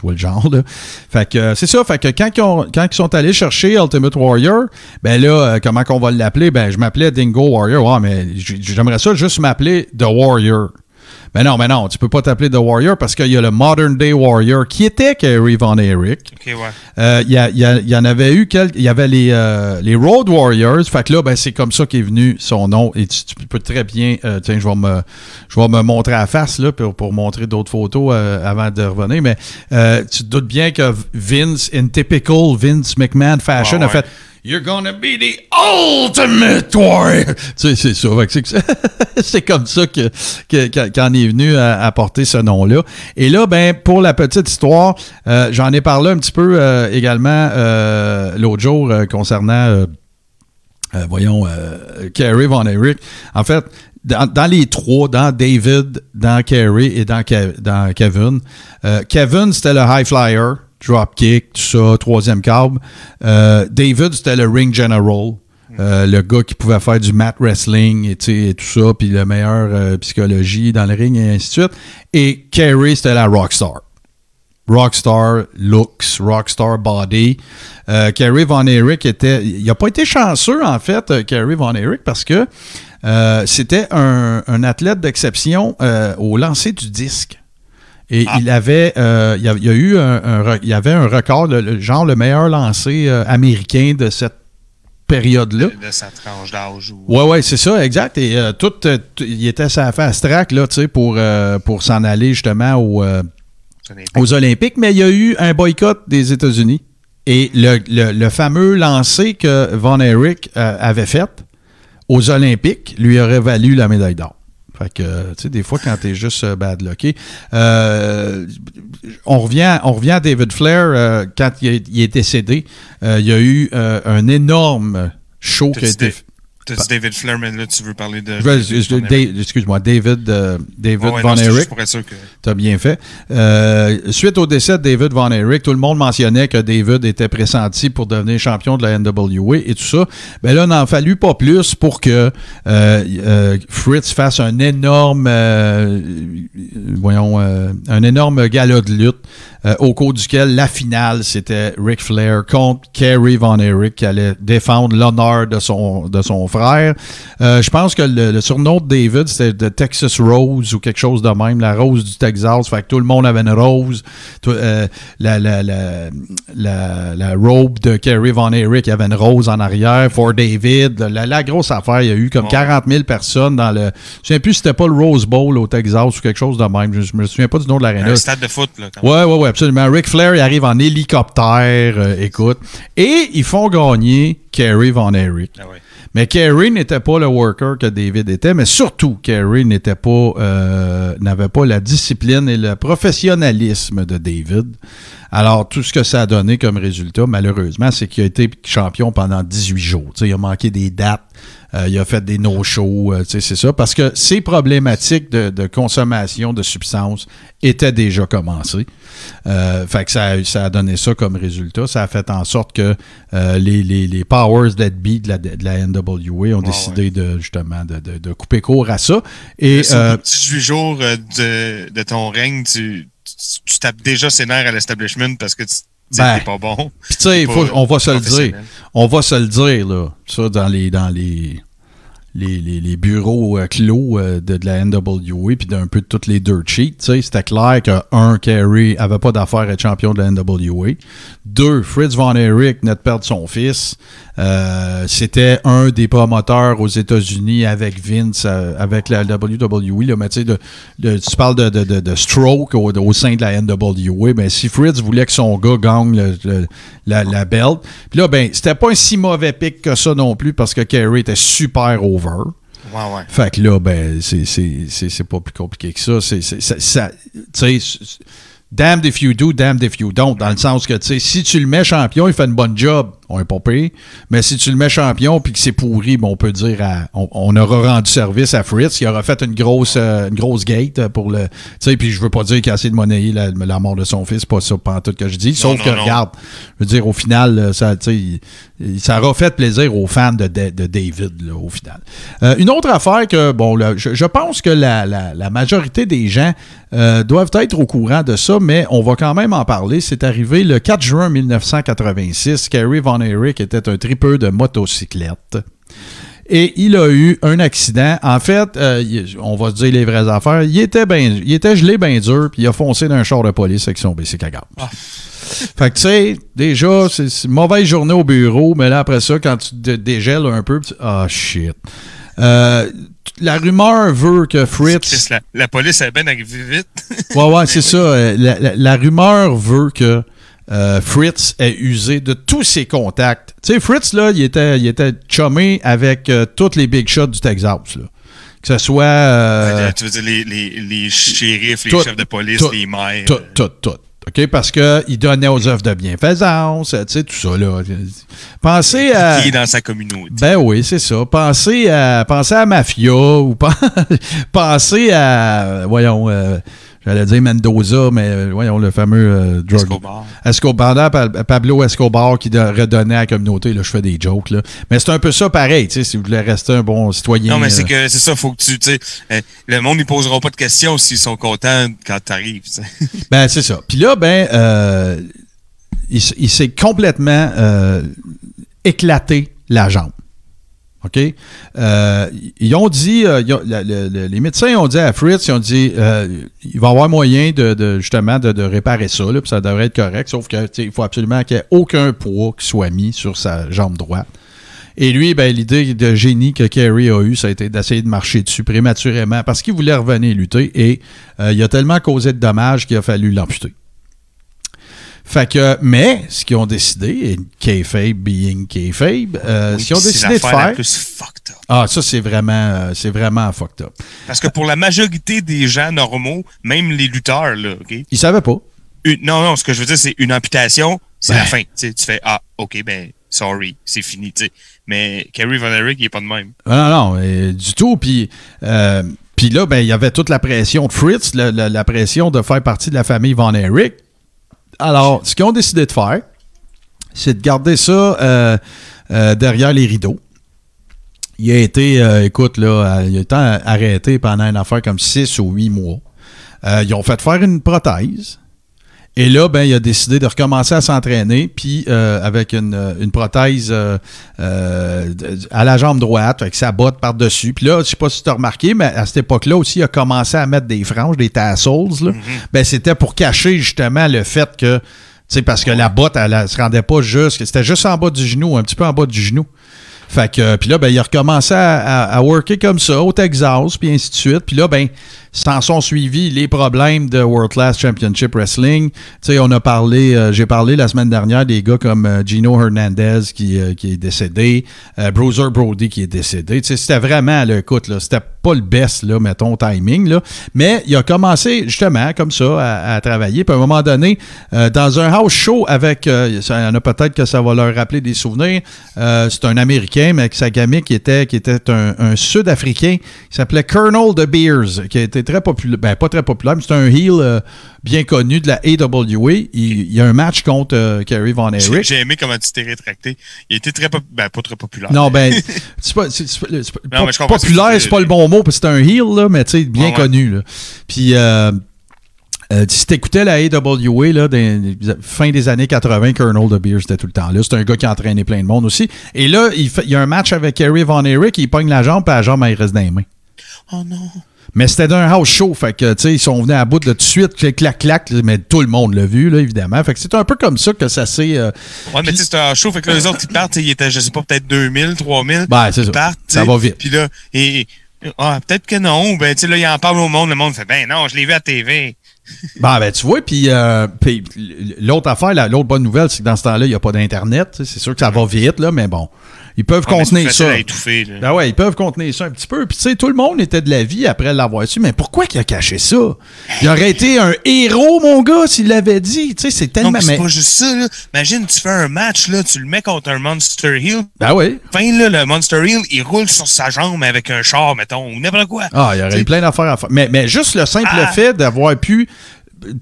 Vois le genre. Là. Fait que c'est ça. Fait que quand ils, ont- quand ils sont allés chercher Ultimate Warrior, ben là, euh, comment qu'on va l'appeler? Ben, je m'appelais Dingo Warrior. Ouais, mais j'aimerais ça juste m'appeler The Warrior. Mais non, mais non, tu peux pas t'appeler The Warrior parce qu'il y a le Modern Day Warrior qui était Kerry Von Erich. Ok, ouais. Euh, Il y, a- y a- il y en avait eu quelques. Il y avait les, euh, les Road Warriors. Fait que là, ben, c'est comme ça qu'est venu son nom. Et tu, tu peux très bien. euh, tiens, je vais me, je vais me montrer à face là, pour, pour montrer d'autres photos euh, avant de revenir. Mais tu te doutes bien que Vince, in typical Vince McMahon fashion, Ouais, a fait. You're gonna be the ultimate warrior. Tu sais, c'est que c'est comme ça que, que- qu'en est venu à, porter ce nom-là. Et là, ben, pour la petite histoire, euh, j'en ai parlé un petit peu euh, également euh, l'autre jour concernant, voyons, Kerry Von Erich. En fait, dans, les trois, dans David, dans Kerry et dans, dans Kevin, Kevin, c'était le high flyer, dropkick, tout ça, troisième câble. Euh, David, c'était le ring general. Euh, le gars qui pouvait faire du mat wrestling et, et tout ça, puis le meilleur euh, psychologie dans le ring et ainsi de suite. Et Kerry, c'était la rockstar. Rockstar looks, rockstar body. Kerry Von Erich était. Il n'a pas été chanceux, en fait, Kerry Von Erich, parce que c'était un, athlète d'exception au lancer du disque. Et Ah. il avait, euh, il y a, il y a eu un, il y avait un record, le, le- genre le meilleur lancé euh, américain de cette période-là. De, sa tranche d'âge. Ou... Ouais, ouais, c'est ça, exact. Et euh, tout, il était sa fast track là, tu sais, pour, pour s'en aller justement au, aux Olympiques, mais il y a eu un boycott des États-Unis. Et le, le- le fameux lancer que Von Erich avait fait aux Olympiques lui aurait valu la médaille d'or. Fait que, tu sais, des fois, quand t'es juste euh, bad lucké. Euh, on, revient, on revient à David Flair. euh, quand il est, décédé, euh, il y a eu un énorme show qui a été... des- T'as dit David Flair, mais là, tu veux parler de. Excuse-moi, David, euh, David Ouais, ouais, Von non, sûr que. T'as bien fait. Euh, suite au décès de David Von Erich, tout le monde mentionnait que David était pressenti pour devenir champion de la NWA et tout ça. Ben là, il n'en fallut pas plus pour que euh, euh, Fritz fasse un énorme, euh, voyons, un énorme gala de lutte euh, au cours duquel la finale, c'était Ric Flair contre Kerry Von Erich qui allait défendre l'honneur de son, de son frère. Euh, je pense que le, le surnom de David, c'était de Texas Rose ou quelque chose de même, la rose du Texas. Fait que tout le monde avait une rose. Tout, euh, la, la, la, la, robe de Kerry Von Erich, avait une rose en arrière. For David, la, la grosse affaire, il y a eu comme Ouais. 40 000 personnes dans le. Je ne sais plus si c'était pas le Rose Bowl au Texas ou quelque chose de même. Je, je me souviens pas du nom de l'aréna. Un stade de foot, là. quand Ouais, ouais, ouais, absolument. Ric Flair, il arrive en hélicoptère, euh, écoute. Et ils font gagner Kerry Von Erich. Ah. Mais Kerry n'était pas le worker que David était, mais surtout, Kerry n'était pas, euh, n'avait pas la discipline et le professionnalisme de David. Alors, tout ce que ça a donné comme résultat, malheureusement, c'est qu'il a été champion pendant 18 jours. Tu sais, il a manqué des dates, euh, il a fait des no-shows, euh, tu sais, c'est ça. Parce que ces problématiques de, de consommation de substances étaient déjà commencées. Euh, fait que ça, a- ça a donné ça comme résultat. Ça a fait en sorte que euh, les, les, les powers that be de la, de la NWA ont décidé de justement de, couper court à ça. Et Sur euh, 18 jours de, de ton règne, tu, tu, tapes déjà ses nerfs à l'establishment parce que tu Ben, t'es pas bon. Puis tu sais, on va se le dire. On va se le dire, là. Ça, dans les, dans les, les, les- bureaux euh, clos euh, de, de la NWA, puis d'un peu de toutes les dirt sheets, c'était clair que, un, Kerry avait pas d'affaire à être champion de la NWA. Deux, Fritz Von Erich venait de son fils. Euh, c'était un des promoteurs aux États-Unis avec Vince, avec la WWE. Mais tu parles de, de- de- stroke au, sein de la NWA. Ben, si Fritz voulait que son gars gagne le- la, la belt, puis là, ben, c'était pas un si mauvais pic que ça non plus parce que Kerry était super over. Ouais, ouais. Fait que là, ben, c'est- pas plus compliqué que ça. C'est ça- tu sais, damned if you do, damned if you don't. Dans le sens que, tu sais, si tu le mets champion, il fait une bonne job, on est pas payé. Mais si tu le mets champion puis que c'est pourri, ben, on peut dire, à- on, on aura rendu service à Fritz. Il aura fait une grosse, euh, une grosse gate pour le. Tu sais, puis je veux pas dire qu'il a essayé de monnayer la, la mort de son fils, pas ça, pas tout que je dis. Sauf non, que, non. regarde, je veux dire, au final, euh, ça, ça aura fait plaisir aux fans de, de- de David, là, au final. Euh, une autre affaire que, bon, là, je, je pense que la, la- la majorité des gens euh, doivent être au courant de ça, mais on va quand même en parler. C'est arrivé le 4 juin 1986. Kerry Von Erich était un tripeux de motocyclette. Et il a eu un accident. En fait, euh, on va se dire les vraies affaires. Il était, ben, il était gelé bien dur, puis il a foncé dans un char de police avec son bicycle à gaz. Fait que, tu sais, déjà, c'est une mauvaise journée au bureau, mais là, après ça, quand tu te dégèles un peu, tu- ah, shit. Euh, la rumeur veut que Fritz. la, la police est bien arrivée vite. Ouais, ouais, c'est ça. Euh, La, la- la rumeur veut que euh, Fritz ait usé de tous ses contacts. Tu sais, Fritz, là, il était, il était chumé avec euh, tous les big shots du Texas, là. Que ce soit. euh, tu veux dire les, les, les shérifs, les chefs de police, tout- les maires. Tout, tout, tout. OK? Parce qu'il donnait aux œuvres de bienfaisance, tu sais, tout ça, là. Pensez à. Qui est dans sa communauté. Ben oui, c'est ça. Pensez à, pensez à Mafia ou pen- pensez à, voyons, euh, j'allais dire Mendoza, mais euh, voyons, le fameux euh, drug. Escobar. Escobar, Pa- Pablo Escobar qui redonnait à la communauté, là, je fais des jokes, là. Mais c'est un peu ça pareil, tu sais, si vous voulez rester un bon citoyen. Non, mais c'est euh, que c'est ça, faut que tu, sais, le monde, ils poseront pas de questions s'ils sont contents quand tu sais. Ben, c'est ça. Puis là, ben, euh, il, s'est complètement euh, éclaté la jambe. OK? Euh, ils ont dit, euh, les médecins ont dit à Fritz, ils ont dit, euh, il va y avoir moyen de, justement de, réparer ça, là, puis ça devrait être correct, sauf que, tu sais, il faut absolument qu'il n'y ait aucun poids qui soit mis sur sa jambe droite. Et lui, ben, l'idée de génie que Kerry a eue, ça a été d'essayer de marcher dessus prématurément parce qu'il voulait revenir lutter et il a tellement causé de dommages qu'il a fallu l'amputer. Fait que, mais, ce qu'ils ont décidé, et kayfabe being kayfabe, euh, ce qu'ils ont décidé de faire, plus fucked up. ah, ça c'est vraiment, euh, c'est vraiment fucked up. Parce que pour la majorité des gens normaux, même les lutteurs, là, OK? Ils savaient pas. Une- non, non, ce que je veux dire, c'est une amputation, c'est Ben. la fin. Tu fais, ah, OK, ben, sorry, c'est fini, tu sais. Mais Kerry Von Erich, il est pas de même. Ah, Non, non, euh, du tout. Puis, euh, puis là, ben, il y avait toute la pression de Fritz, la, la- la pression de faire partie de la famille Von Erich. Alors, ce qu'ils ont décidé de faire, c'est de garder ça euh, euh, derrière les rideaux. Il a été, euh, écoute, là, euh, il a été arrêté pendant une affaire comme six ou huit mois. Ils ont fait faire une prothèse. Et là, ben, il a décidé de recommencer à s'entraîner, puis euh, avec une, euh, une prothèse euh, euh, à la jambe droite, avec sa botte par-dessus. Puis là, je sais pas si tu as remarqué, mais à cette époque-là aussi, il a commencé à mettre des franges, des tassels. Là. Ben, c'était pour cacher justement le fait que, tu sais, parce que la botte, elle, elle se rendait pas juste, c'était juste en bas du genou, un petit peu en bas du genou. Fait que, puis là, ben, il a recommencé à, à, à worker comme ça au Texas, puis ainsi de suite. Puis là, ben, s'en sont suivis les problèmes de World Class Championship Wrestling. On a parlé, euh, j'ai parlé la semaine dernière des gars comme euh, Gino Hernandez qui, euh, qui est décédé, Bruiser Brody qui est décédé. C'était vraiment, là, écoute, là, c'était pas le best, là, mettons, timing, là. Mais il a commencé, justement, comme ça, à, travailler. Puis à un moment donné, dans un house show avec, il y en a peut-être que ça va leur rappeler des souvenirs, c'est un Américain, mais avec sa gamine qui était, qui était un, un Sud-Africain, qui s'appelait Colonel de Beers, qui a été très populaire, ben pas très populaire, mais c'est un heel euh, bien connu de la AWA. Il, il y a un match contre euh, Kerry Von Erich. j'ai aimé comment tu t'es rétracté. Il était très ben, pas très populaire. Non, ben, c'est pas, c'est- c'est c'est Non, populaire, c'est pas le bon mot, parce que c'est un heel, là, mais tu sais, bien Ouais, ouais. connu. Là. Puis, euh, euh, si t'écoutais la AWA, là, des, fin des années 80, Colonel de Beers était tout le temps là. C'est un gars qui a entraîné plein de monde aussi. Et là, il, fait- il y a un match avec Kerry Von Erich, il pogne la jambe, puis la jambe, elle reste dans les mains. Oh non. Mais c'était d'un house show, fait que, tu sais, ils sont venus à bout de tout de suite, clac, clac, clac, mais tout le monde l'a vu, là, évidemment. Fait que c'est un peu comme ça que ça s'est... euh, Ouais, mais tu sais, c'est un show. Fait que là, les autres, ils partent. Ils étaient, je sais pas, peut-être 2000, 3000. Ben, c'est ça. Ils partent. Ça va vite. Puis là, et, ah, peut-être que non. Ben, tu sais, là, ils en parlent au monde. Le monde fait, ben non, je l'ai vu à TV. Bon, ben, tu vois, puis euh, l'autre affaire, la- l'autre bonne nouvelle, c'est que dans ce temps-là, il n'y a pas d'Internet. C'est sûr que ça va vite, là, mais bon, ils peuvent Ah, c'est contenir ça. à étouffer, là. Ben ouais, ils peuvent contenir ça un petit peu. Puis tu sais, tout le monde était de la vie après l'avoir su. Mais pourquoi qu'il a caché ça? Il aurait été un héros, mon gars, s'il l'avait dit. Tu sais, c'est Non, tellement... mais c'est pas juste ça, là. Imagine, tu fais un match, là, tu le mets contre un Monster Hill. Ben oui. Fin, là, le Monster Hill, il roule sur sa jambe avec un char, mettons, ou n'importe quoi. Ah, il y aurait eu plein d'affaires à faire. Mais, mais juste le simple Ah. fait d'avoir pu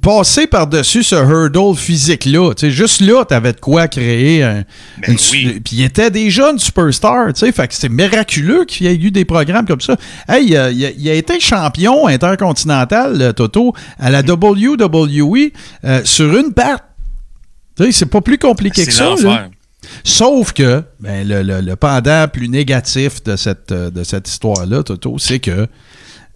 passer par-dessus ce hurdle physique-là. Juste là, t'avais de quoi créer un... Ben oui. Puis il était déjà une superstar, tu sais. Fait que c'est miraculeux qu'il y ait eu des programmes comme ça. Hey, il, a, il a été champion intercontinental, euh, Toto, à la WWE euh, sur une patte. C'est pas plus compliqué que ça. Sauf que ben, le, le- le pendant plus négatif de cette, euh, de cette histoire-là, Toto, c'est que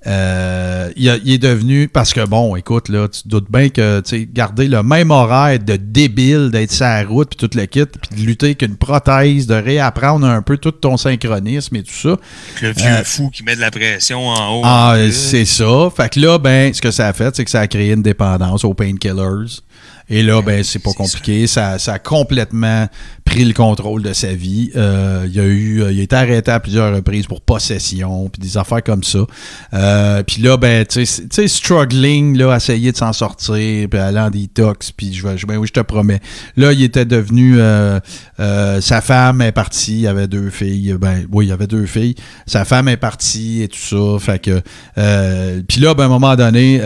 euh, il, a- il est devenu. Parce que bon, écoute, là, tu te doutes bien que tu sais, garder le même horaire de débile, d'être sur la route, puis toute le kit, puis de lutter avec une prothèse, de réapprendre un peu tout ton synchronisme et tout ça. Le vieux Euh, fou qui met de la pression en haut. Ah, c'est ça. Fait que là, ben, ce que ça a fait, c'est que ça a créé une dépendance aux painkillers. Et là, ben, c'est pas compliqué. Ça. Ça, a complètement pris le contrôle de sa vie. Euh, il a eu, euh, il a été arrêté à plusieurs reprises pour possession, puis des affaires comme ça. Euh, puis là, ben, tu sais, tu sais, struggling, là, essayer de s'en sortir, puis aller en détox, puis je vais, ben oui, je te promets. Là, il était devenu, euh, euh, sa femme est partie, il avait deux filles, ben, oui, il avait deux filles. Sa femme est partie et tout ça, fait que, euh, puis là, ben, à un moment donné,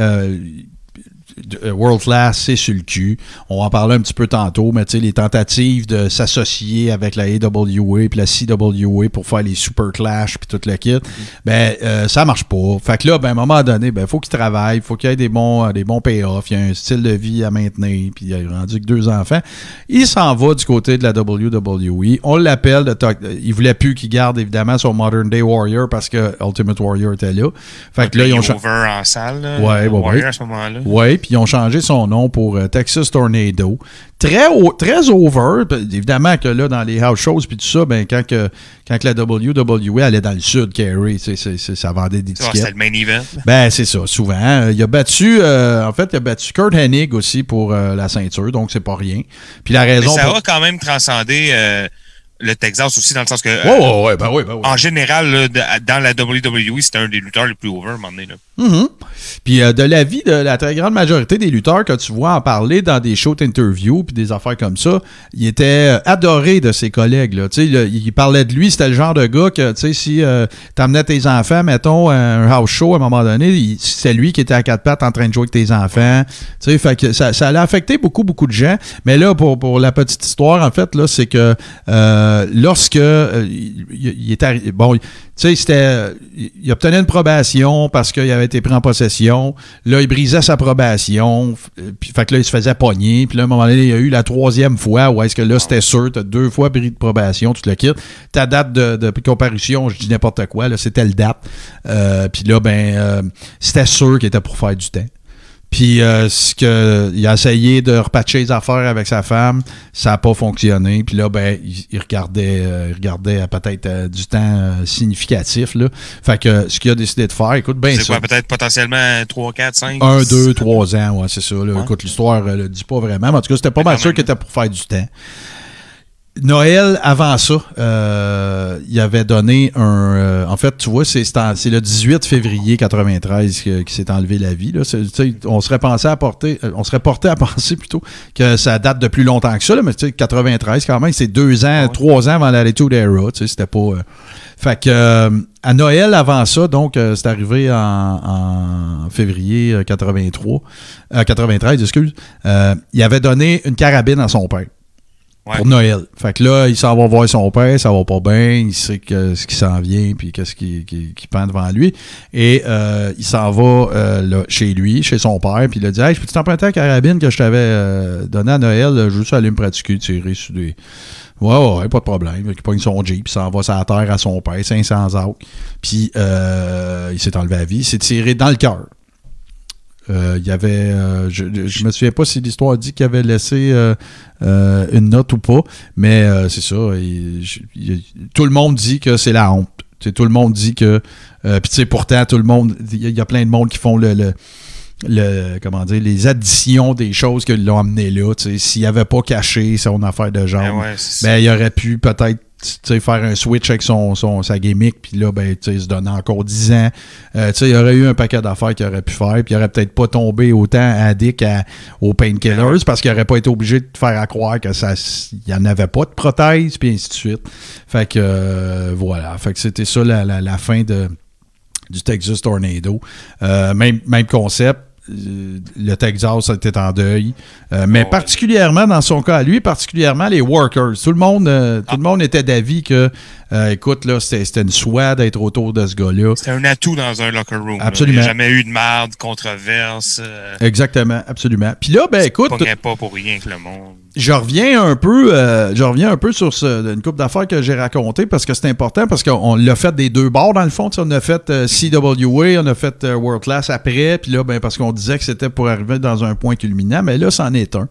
World Class, c'est sur le cul. On en parlait un petit peu tantôt, mais tu sais, les tentatives de s'associer avec la AWA puis la CWA pour faire les Super Clash puis tout le kit, ben euh, ça marche pas. Fait que là, ben à un moment donné, ben faut qu'il travaille, faut qu'il y ait des bons, euh, des bons payoffs, il y a un style de vie à maintenir, puis il a rendu que deux enfants. Il s'en va du côté de la WWE. On l'appelle, il voulait plus qu'il garde évidemment son Modern Day Warrior parce que Ultimate Warrior était là. Fait que là, ils ont over en salle, là, Ouais, ouais, Warrior ouais. à ce moment-là. oui, puis ils ont changé son nom pour euh, Texas Tornado. Très, très over. Évidemment que là, dans les house shows puis tout ça, ben, quand, que, quand que la WWE allait dans le sud, Kerry, ça vendait des vois, C'était tickets. le main event. Ben, c'est ça, souvent. Euh, Il a battu, euh, en fait, il a battu Kurt Hennig aussi pour euh, la ceinture, donc c'est pas rien. Puis la Mais raison. ça pour- a quand même transcendé euh, le Texas aussi, dans le sens que, euh, Ouais, ben oui, ben oui. en général, là, de- dans la WWE, c'était un des lutteurs les plus over, à un moment donné. Là. Mhm. Puis euh, de l'avis de la très grande majorité des lutteurs que tu vois en parler dans des shows d'interview puis des affaires comme ça, il était euh, adoré de ses collègues. Là. Il parlait de lui, c'était le genre de gars que tu sais, si euh, t'amenais tes enfants, mettons, à un house show à un moment donné, c'était lui qui était à quatre pattes en train de jouer avec tes enfants. Tu sais, fait que ça, ça allait affecter beaucoup, beaucoup de gens. Mais là, pour, pour la petite histoire, en fait, là, c'est que euh, lorsque il, est arrivé, bon, tu sais, c'était, il obtenait une probation parce qu'il avait été pris en possession. Là, il brisait sa probation, puis fait que là, il se faisait pogner. Puis là, à un moment donné, il y a eu la troisième fois où est-ce que là, c'était sûr, t'as deux fois pris de probation, tu le quittes. Ta date de, de comparution, je dis n'importe quoi, là, c'était le date. puis là, ben, c'était sûr qu'il était pour faire du temps. Puis euh, ce que, il a essayé de repatcher les affaires avec sa femme, ça n'a pas fonctionné. Puis là, ben, il, regardait, euh, il regardait peut-être euh, du temps significatif. Là. Fait que ce qu'il a décidé de faire, écoute, ben C'est quoi, peut-être potentiellement 3, 4, 5? 1, 2, 3 ans, ouais, c'est ça. Là. Écoute, l'histoire ne le dit pas vraiment. Mais en tout cas, c'était pas mal sûr qu'il était pour faire du temps. Noël, avant ça, euh, il avait donné un. Euh, en fait, tu vois, c'est, le 18 février 93 qui s'est enlevé la vie. Là. on serait pensé à porter, euh, on serait porté à penser plutôt que ça date de plus longtemps que ça, là, mais 93 quand même, c'est deux ans, ah trois ans avant l'attitude era. C'était pas. fait que à Noël avant ça, donc c'est arrivé en, février 83, 93, excuse. il avait donné une carabine à son père pour Noël. Fait que là, il s'en va voir son père, ça va pas bien, il sait que, ce qui s'en vient, puis qu'est-ce qui, qui, qui, pend devant lui. Et euh, il s'en va euh, chez lui, chez son père, puis il a dit Hey, je peux t'emprunter la carabine que je t'avais euh, donnée à Noël, juste aller me pratiquer, tirer sur des. Ouais, ouais, pas de problème. Il pogne son Jeep, il s'en va sur la terre à son père, 500 ans. Puis il s'est enlevé la vie, il s'est tiré dans le cœur. Euh, il y avait, euh, je, je me souviens pas si l'histoire dit qu'il avait laissé euh, une note ou pas, mais c'est ça. tout le monde dit que c'est la honte. tout le monde dit que, puis tu sais, pourtant tout le monde, il y, a plein de monde qui font le, le, comment dire, les additions des choses qui l'ont amené là. S'il avait pas caché son affaire de genre, ben, ben il aurait pu peut-être faire un switch avec son, son sa gimmick, puis là, ben, il se donne encore 10 ans. Euh, il y aurait eu un paquet d'affaires qu'il aurait pu faire, puis il aurait peut-être pas tombé autant addict à, aux painkillers parce qu'il aurait pas été obligé de faire à croire que ça il n'y en avait pas de prothèse, puis ainsi de suite. Fait que euh, voilà. Fait que c'était ça la, la, fin de du Texas Tornado. Euh, même, même concept euh, le Texas était en deuil. Euh, mais ah particulièrement dans son cas, lui, particulièrement les workers. Tout le monde, euh, tout le monde était d'avis que, écoute, là, c'était une soie d'être autour de ce gars-là. C'était un atout dans un locker room. Absolument. Il n'y a jamais eu de merde, controverse. Exactement, absolument. Puis là, ben écoute. pas pour rien que le monde je reviens un peu, euh, je reviens un peu sur ce, une coupe d'affaires que j'ai raconté parce que c'est important parce qu'on l'a fait des deux bords dans le fond. On a fait euh, CWA, on a fait euh, World Class après, puis là, ben, parce qu'on disait que c'était pour arriver dans un point culminant, mais là, c'en est un.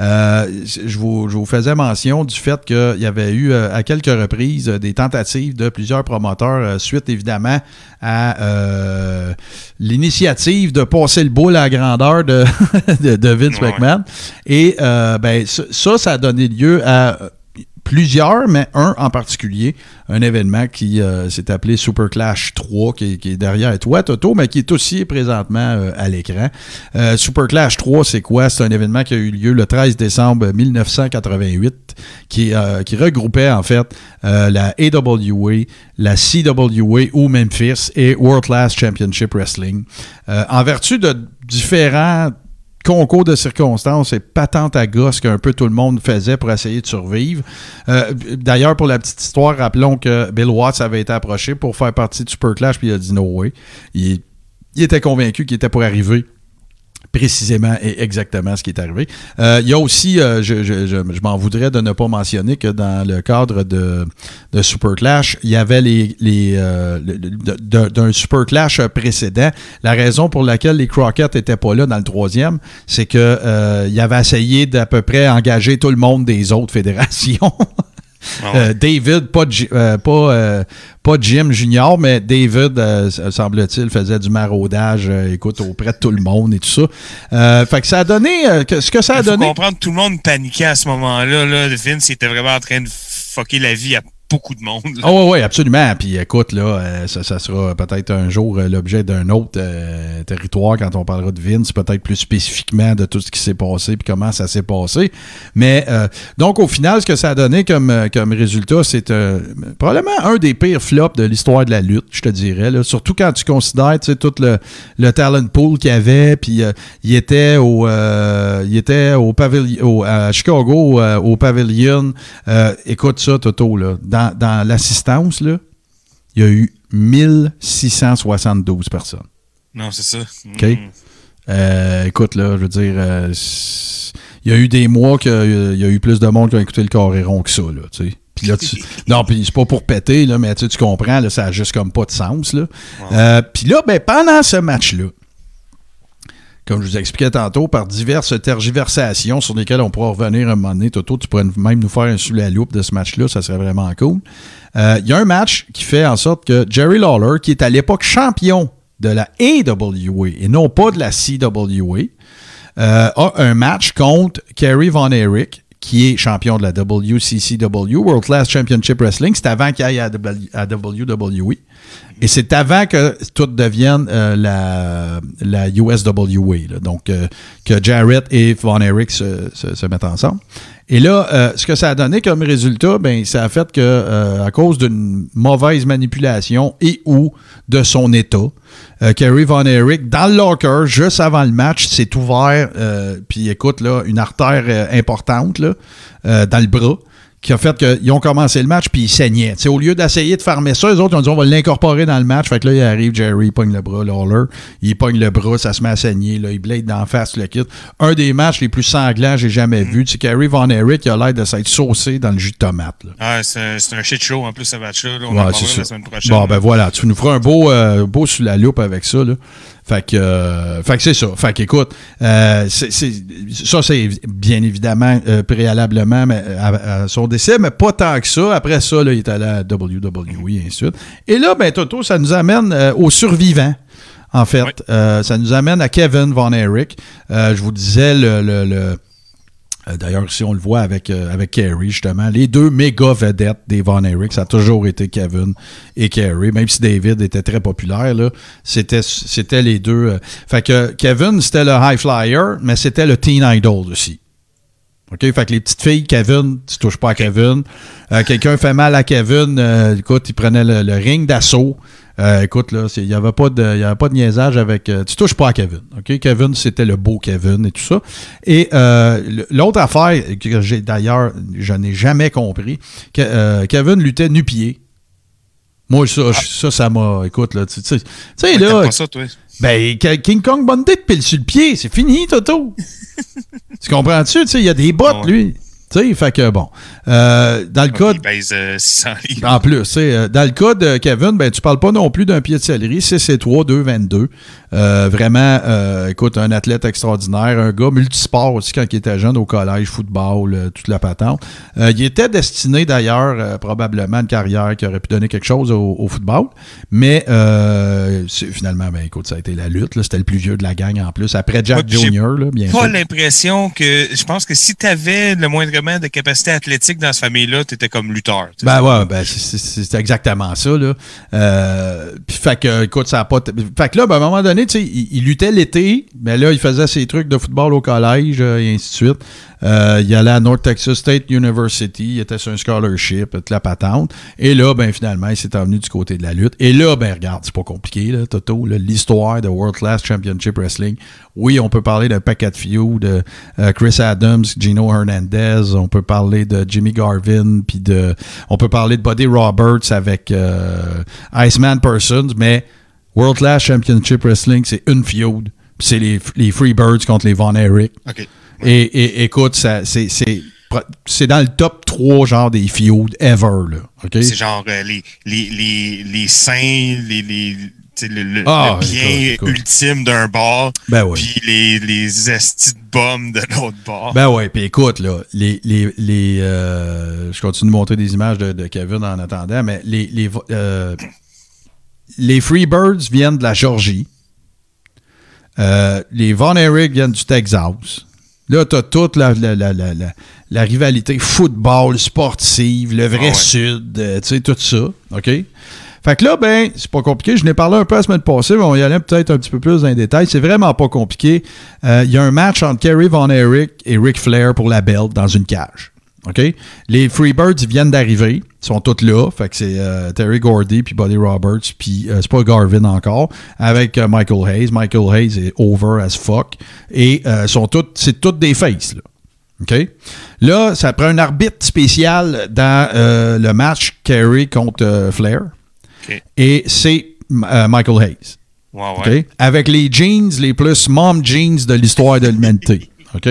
Euh, je, vous, faisais mention du fait qu'il y avait eu euh, à quelques reprises des tentatives de plusieurs promoteurs, euh, suite évidemment à l'initiative de passer le boule à la grandeur de, de, Vince McMahon. Et ben, ça, ça a donné lieu à plusieurs, mais un en particulier, un événement qui euh, s'est appelé Super Clash 3, qui, est derrière toi, Toto, mais qui est aussi présentement euh, à l'écran. Euh, Super Clash 3, c'est quoi? C'est un événement qui a eu lieu le 13 décembre 1988, qui, qui regroupait en fait la AWA, la CWA ou Memphis et World Class Championship Wrestling. en vertu de différents concours de circonstances et patente à gosse qu'un peu tout le monde faisait pour essayer de survivre. Euh, d'ailleurs, pour la petite histoire, rappelons que Bill Watts avait été approché pour faire partie du Super Clash, puis il a dit no way. il était convaincu qu'il était pour arriver précisément et exactement ce qui est arrivé. Euh, il y a aussi, euh, je, je, m'en voudrais de ne pas mentionner que dans le cadre de, de Super Clash, il y avait les, euh, d'un Super Clash précédent. La raison pour laquelle les Crockett n'étaient pas là dans le troisième, c'est que il avait essayé d'à peu près engager tout le monde des autres fédérations. Ah euh, David, pas, euh, pas, euh, pas Jim Junior, mais David, semble-t-il, faisait du maraudage, écoute, auprès de tout le monde et tout ça. fait que ça a donné. ce que ça a Il faut comprendre, tout le monde paniquait à ce moment-là. Là. Vince était vraiment en train de fucker la vie à beaucoup de monde. Ah oh, oui, absolument. Puis écoute, là, euh, ça, ça, sera peut-être un jour euh, l'objet d'un autre euh, territoire quand on parlera de Vince, peut-être plus spécifiquement de tout ce qui s'est passé puis comment ça s'est passé. Mais donc, au final, ce que ça a donné comme, comme résultat, c'est probablement un des pires flops de l'histoire de la lutte, je te dirais. Là. Surtout quand tu considères tout le, le talent pool qu'il y avait, puis il était au il était au pavillon à Chicago au pavillon. écoute ça, Toto, là dans, l'assistance, il y a eu 1672 personnes. Non, c'est ça. OK? Hmm. Euh, écoute, là, je veux dire, euh, il y a eu des mois qu'il y a eu plus de monde qui a écouté le Coréron que ça, là, tu sais. Puis là, tu, non, puis c'est pas pour péter, là, mais tu comprends, là, ça a juste comme pas de sens, là. Euh, puis là, ben, pendant ce match-là, comme je vous expliquais tantôt, par diverses tergiversations sur lesquelles on pourra revenir un moment donné. Toto, tu pourrais même nous faire un sous la loupe de ce match-là, ça serait vraiment cool. Euh, il y a un match qui fait en sorte que Jerry Lawler, qui est à l'époque champion de la AWA et non pas de la CWA, euh, a un match contre Kerry Von Erich, qui est champion de la WCCW, World Class Championship Wrestling. C'est avant qu'il aille à, à WWE. Et c'est avant que tout devienne euh, la, USWA, donc euh, que Jarrett et Von Erich se, mettent ensemble. Et là, euh, ce que ça a donné comme résultat, ben, ça a fait que, à cause d'une mauvaise manipulation et ou de son état, Kerry Von Erich, dans le locker, juste avant le match, s'est ouvert, puis écoute, là, une artère importante là, dans le bras qui a fait qu'ils ont commencé le match puis ils saignaient. au lieu d'essayer de farmer ça, les autres ont dit on va l'incorporer dans le match. Fait que là, il arrive, Jerry, il pogne le bras, Lawler, il pogne le bras, ça se met à saigner, là, il blade d'en face le kit. Un des matchs les plus sanglants que j'ai jamais vu. Tu sais, Kerry Von Erich, il a l'air de s'être saucé dans le jus de tomate. Ah, c'est un, shit show en plus, ce match-là. On ouais, c'est ça. Bon, ben voilà, tu nous feras un beau, euh, beau sous la loupe avec ça. Là. Fait que, euh, fait que c'est ça. Fait que, écoute, euh, ça, c'est bien évidemment euh, préalablement à, son décès, mais pas tant que ça. Après ça, là, il est allé à WWE et ainsi de suite. Et là, ben, Toto, ça nous amène aux survivants. En fait, ça nous amène à Kevin Von Erich. je vous disais le euh, d'ailleurs, si on le voit avec, euh, avec Kerry, justement, les deux méga vedettes des Von Erich, ça a toujours été Kevin et Kerry, même si David était très populaire, là, c'était, c'était les deux. Euh, fait que Kevin, c'était le high flyer, mais c'était le teen idol aussi. OK? Fait que les petites filles, Kevin, tu touches pas à Kevin. quelqu'un fait mal à Kevin, écoute, il prenait le ring d'assaut. Euh, écoute, là, il n'y avait, pas de, y avait pas de niaisage avec. Euh, tu touches pas à Kevin. OK? Kevin, c'était le beau Kevin et tout ça. Et euh, l'autre affaire que j'ai d'ailleurs, je n'ai jamais compris, que, Kevin luttait nu-pied. Moi, ça, ah. ça, ça m'a. Écoute, là, tu sais, là. Pas ça, toi. Ben, King Kong Bundy te pile sur le pied, c'est fini, Toto. Tu comprends-tu? Tu sais, il y a des bottes, lui. Tu sais, fait que bon. Euh, dans le cas. Euh, en plus, euh, dans le cas de Kevin, ben, tu parles pas non plus d'un pied de céleri. C'est 3 2 22 vraiment, écoute, un athlète extraordinaire, un gars multisport aussi quand il était jeune au collège, football, toute la patente. il était destiné d'ailleurs probablement à une carrière qui aurait pu donner quelque chose au, football. Mais finalement, ben, écoute, ça a été la lutte. C'était le plus vieux de la gang en plus. Après Jack Jr., là, bien pas l'impression que. Je pense que si tu avais le moindre de capacité athlétique dans cette famille-là, tu étais comme lutteur. Ben ouais, ben c'est exactement ça. Là. Euh, puis fait que, écoute, ça a pas. Fait que là, ben, à un moment donné, tu sais, il, luttait l'été, mais là, il faisait ses trucs de football au collège euh, et ainsi de suite. Euh, il allait à North Texas State University, il était sur un scholarship, toute la patente. Et là, ben finalement, il s'est envenu du côté de la lutte. Et là, ben regarde, c'est pas compliqué, Toto, l'histoire de World Class Championship Wrestling. Oui, on peut parler d'un paquet de feud, de Chris Adams, Gino Hernandez, on peut parler de Jimmy Garvin, puis de, on peut parler de Buddy Roberts avec euh, Iceman Persons, mais World Class Championship Wrestling, c'est une feud. C'est les, les Freebirds contre les Von Erich. OK. Et, écoute, c'est dans le top 3 genre des feuds ever. Là, C'est genre euh, les, les, les, saints, les, les le, ah, bien ultime d'un bar, ben puis les, les estis de bombes de l'autre bar. Ben ouais, puis écoute, là, les, les, les euh, je continue de montrer des images de, Kevin en attendant, mais les, les, euh, les Freebirds viennent de la Georgie. les Von Erich viennent du Texas. Là, tu as toute la, la, la, la, la rivalité football, sportive, le vrai Ah ouais. sud, euh, tu sais, tout ça. OK? Fait que là, ben, c'est pas compliqué. Je n'ai parlé un peu la semaine passée, mais on y allait peut-être un petit peu plus dans les détails. C'est vraiment pas compliqué. Euh, Il y a un match entre Kerry Von Erich et Ric Flair pour la belt dans une cage. OK? Les Freebirds, viennent d'arriver. Ils sont tous là. Fait que c'est euh, Terry Gordy, puis Buddy Roberts, puis euh, c'est pas Garvin encore, avec Michael Hayes. Michael Hayes est over as fuck. Et sont c'est toutes des faces, là. OK? Là, ça prend un arbitre spécial dans le match Kerry contre Flair. Et c'est euh, Michael Hayes. Ouais, ouais. Avec les jeans les plus mom jeans de l'histoire de l'humanité. OK?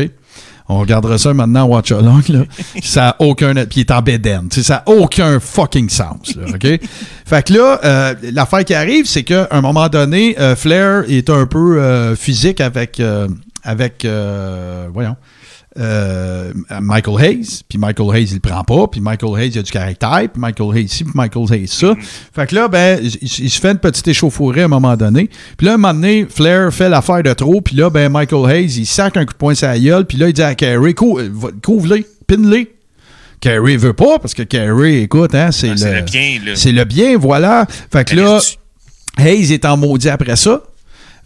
On regardera ça maintenant, Watch Along. Là. Ça n'a aucun. Puis il est en bédaine. Ça n'a aucun fucking sens. Là, OK? fait que là, euh, l'affaire qui arrive, c'est qu'à un moment donné, euh, Flair est un peu euh, physique avec. avec voyons. Euh, Michael Hayes, puis Michael Hayes, il le prend pas, puis Michael Hayes, il a du caractère, puis Michael Hayes ci, puis Michael Hayes ça. Fait que là, ben, il, il se fait une petite échauffourée à un moment donné. Puis là, un moment donné, Flair fait l'affaire de trop, puis là, ben, Michael Hayes, il sac un coup de poing sur la gueule, puis là, il dit à Carey, Cou- euh, couvre-les, pine-les. Carey veut pas, parce que Carey, écoute, hein, c'est Ah, le... bien. C'est le bien, voilà. Fait que là, Hayes est en maudit après ça.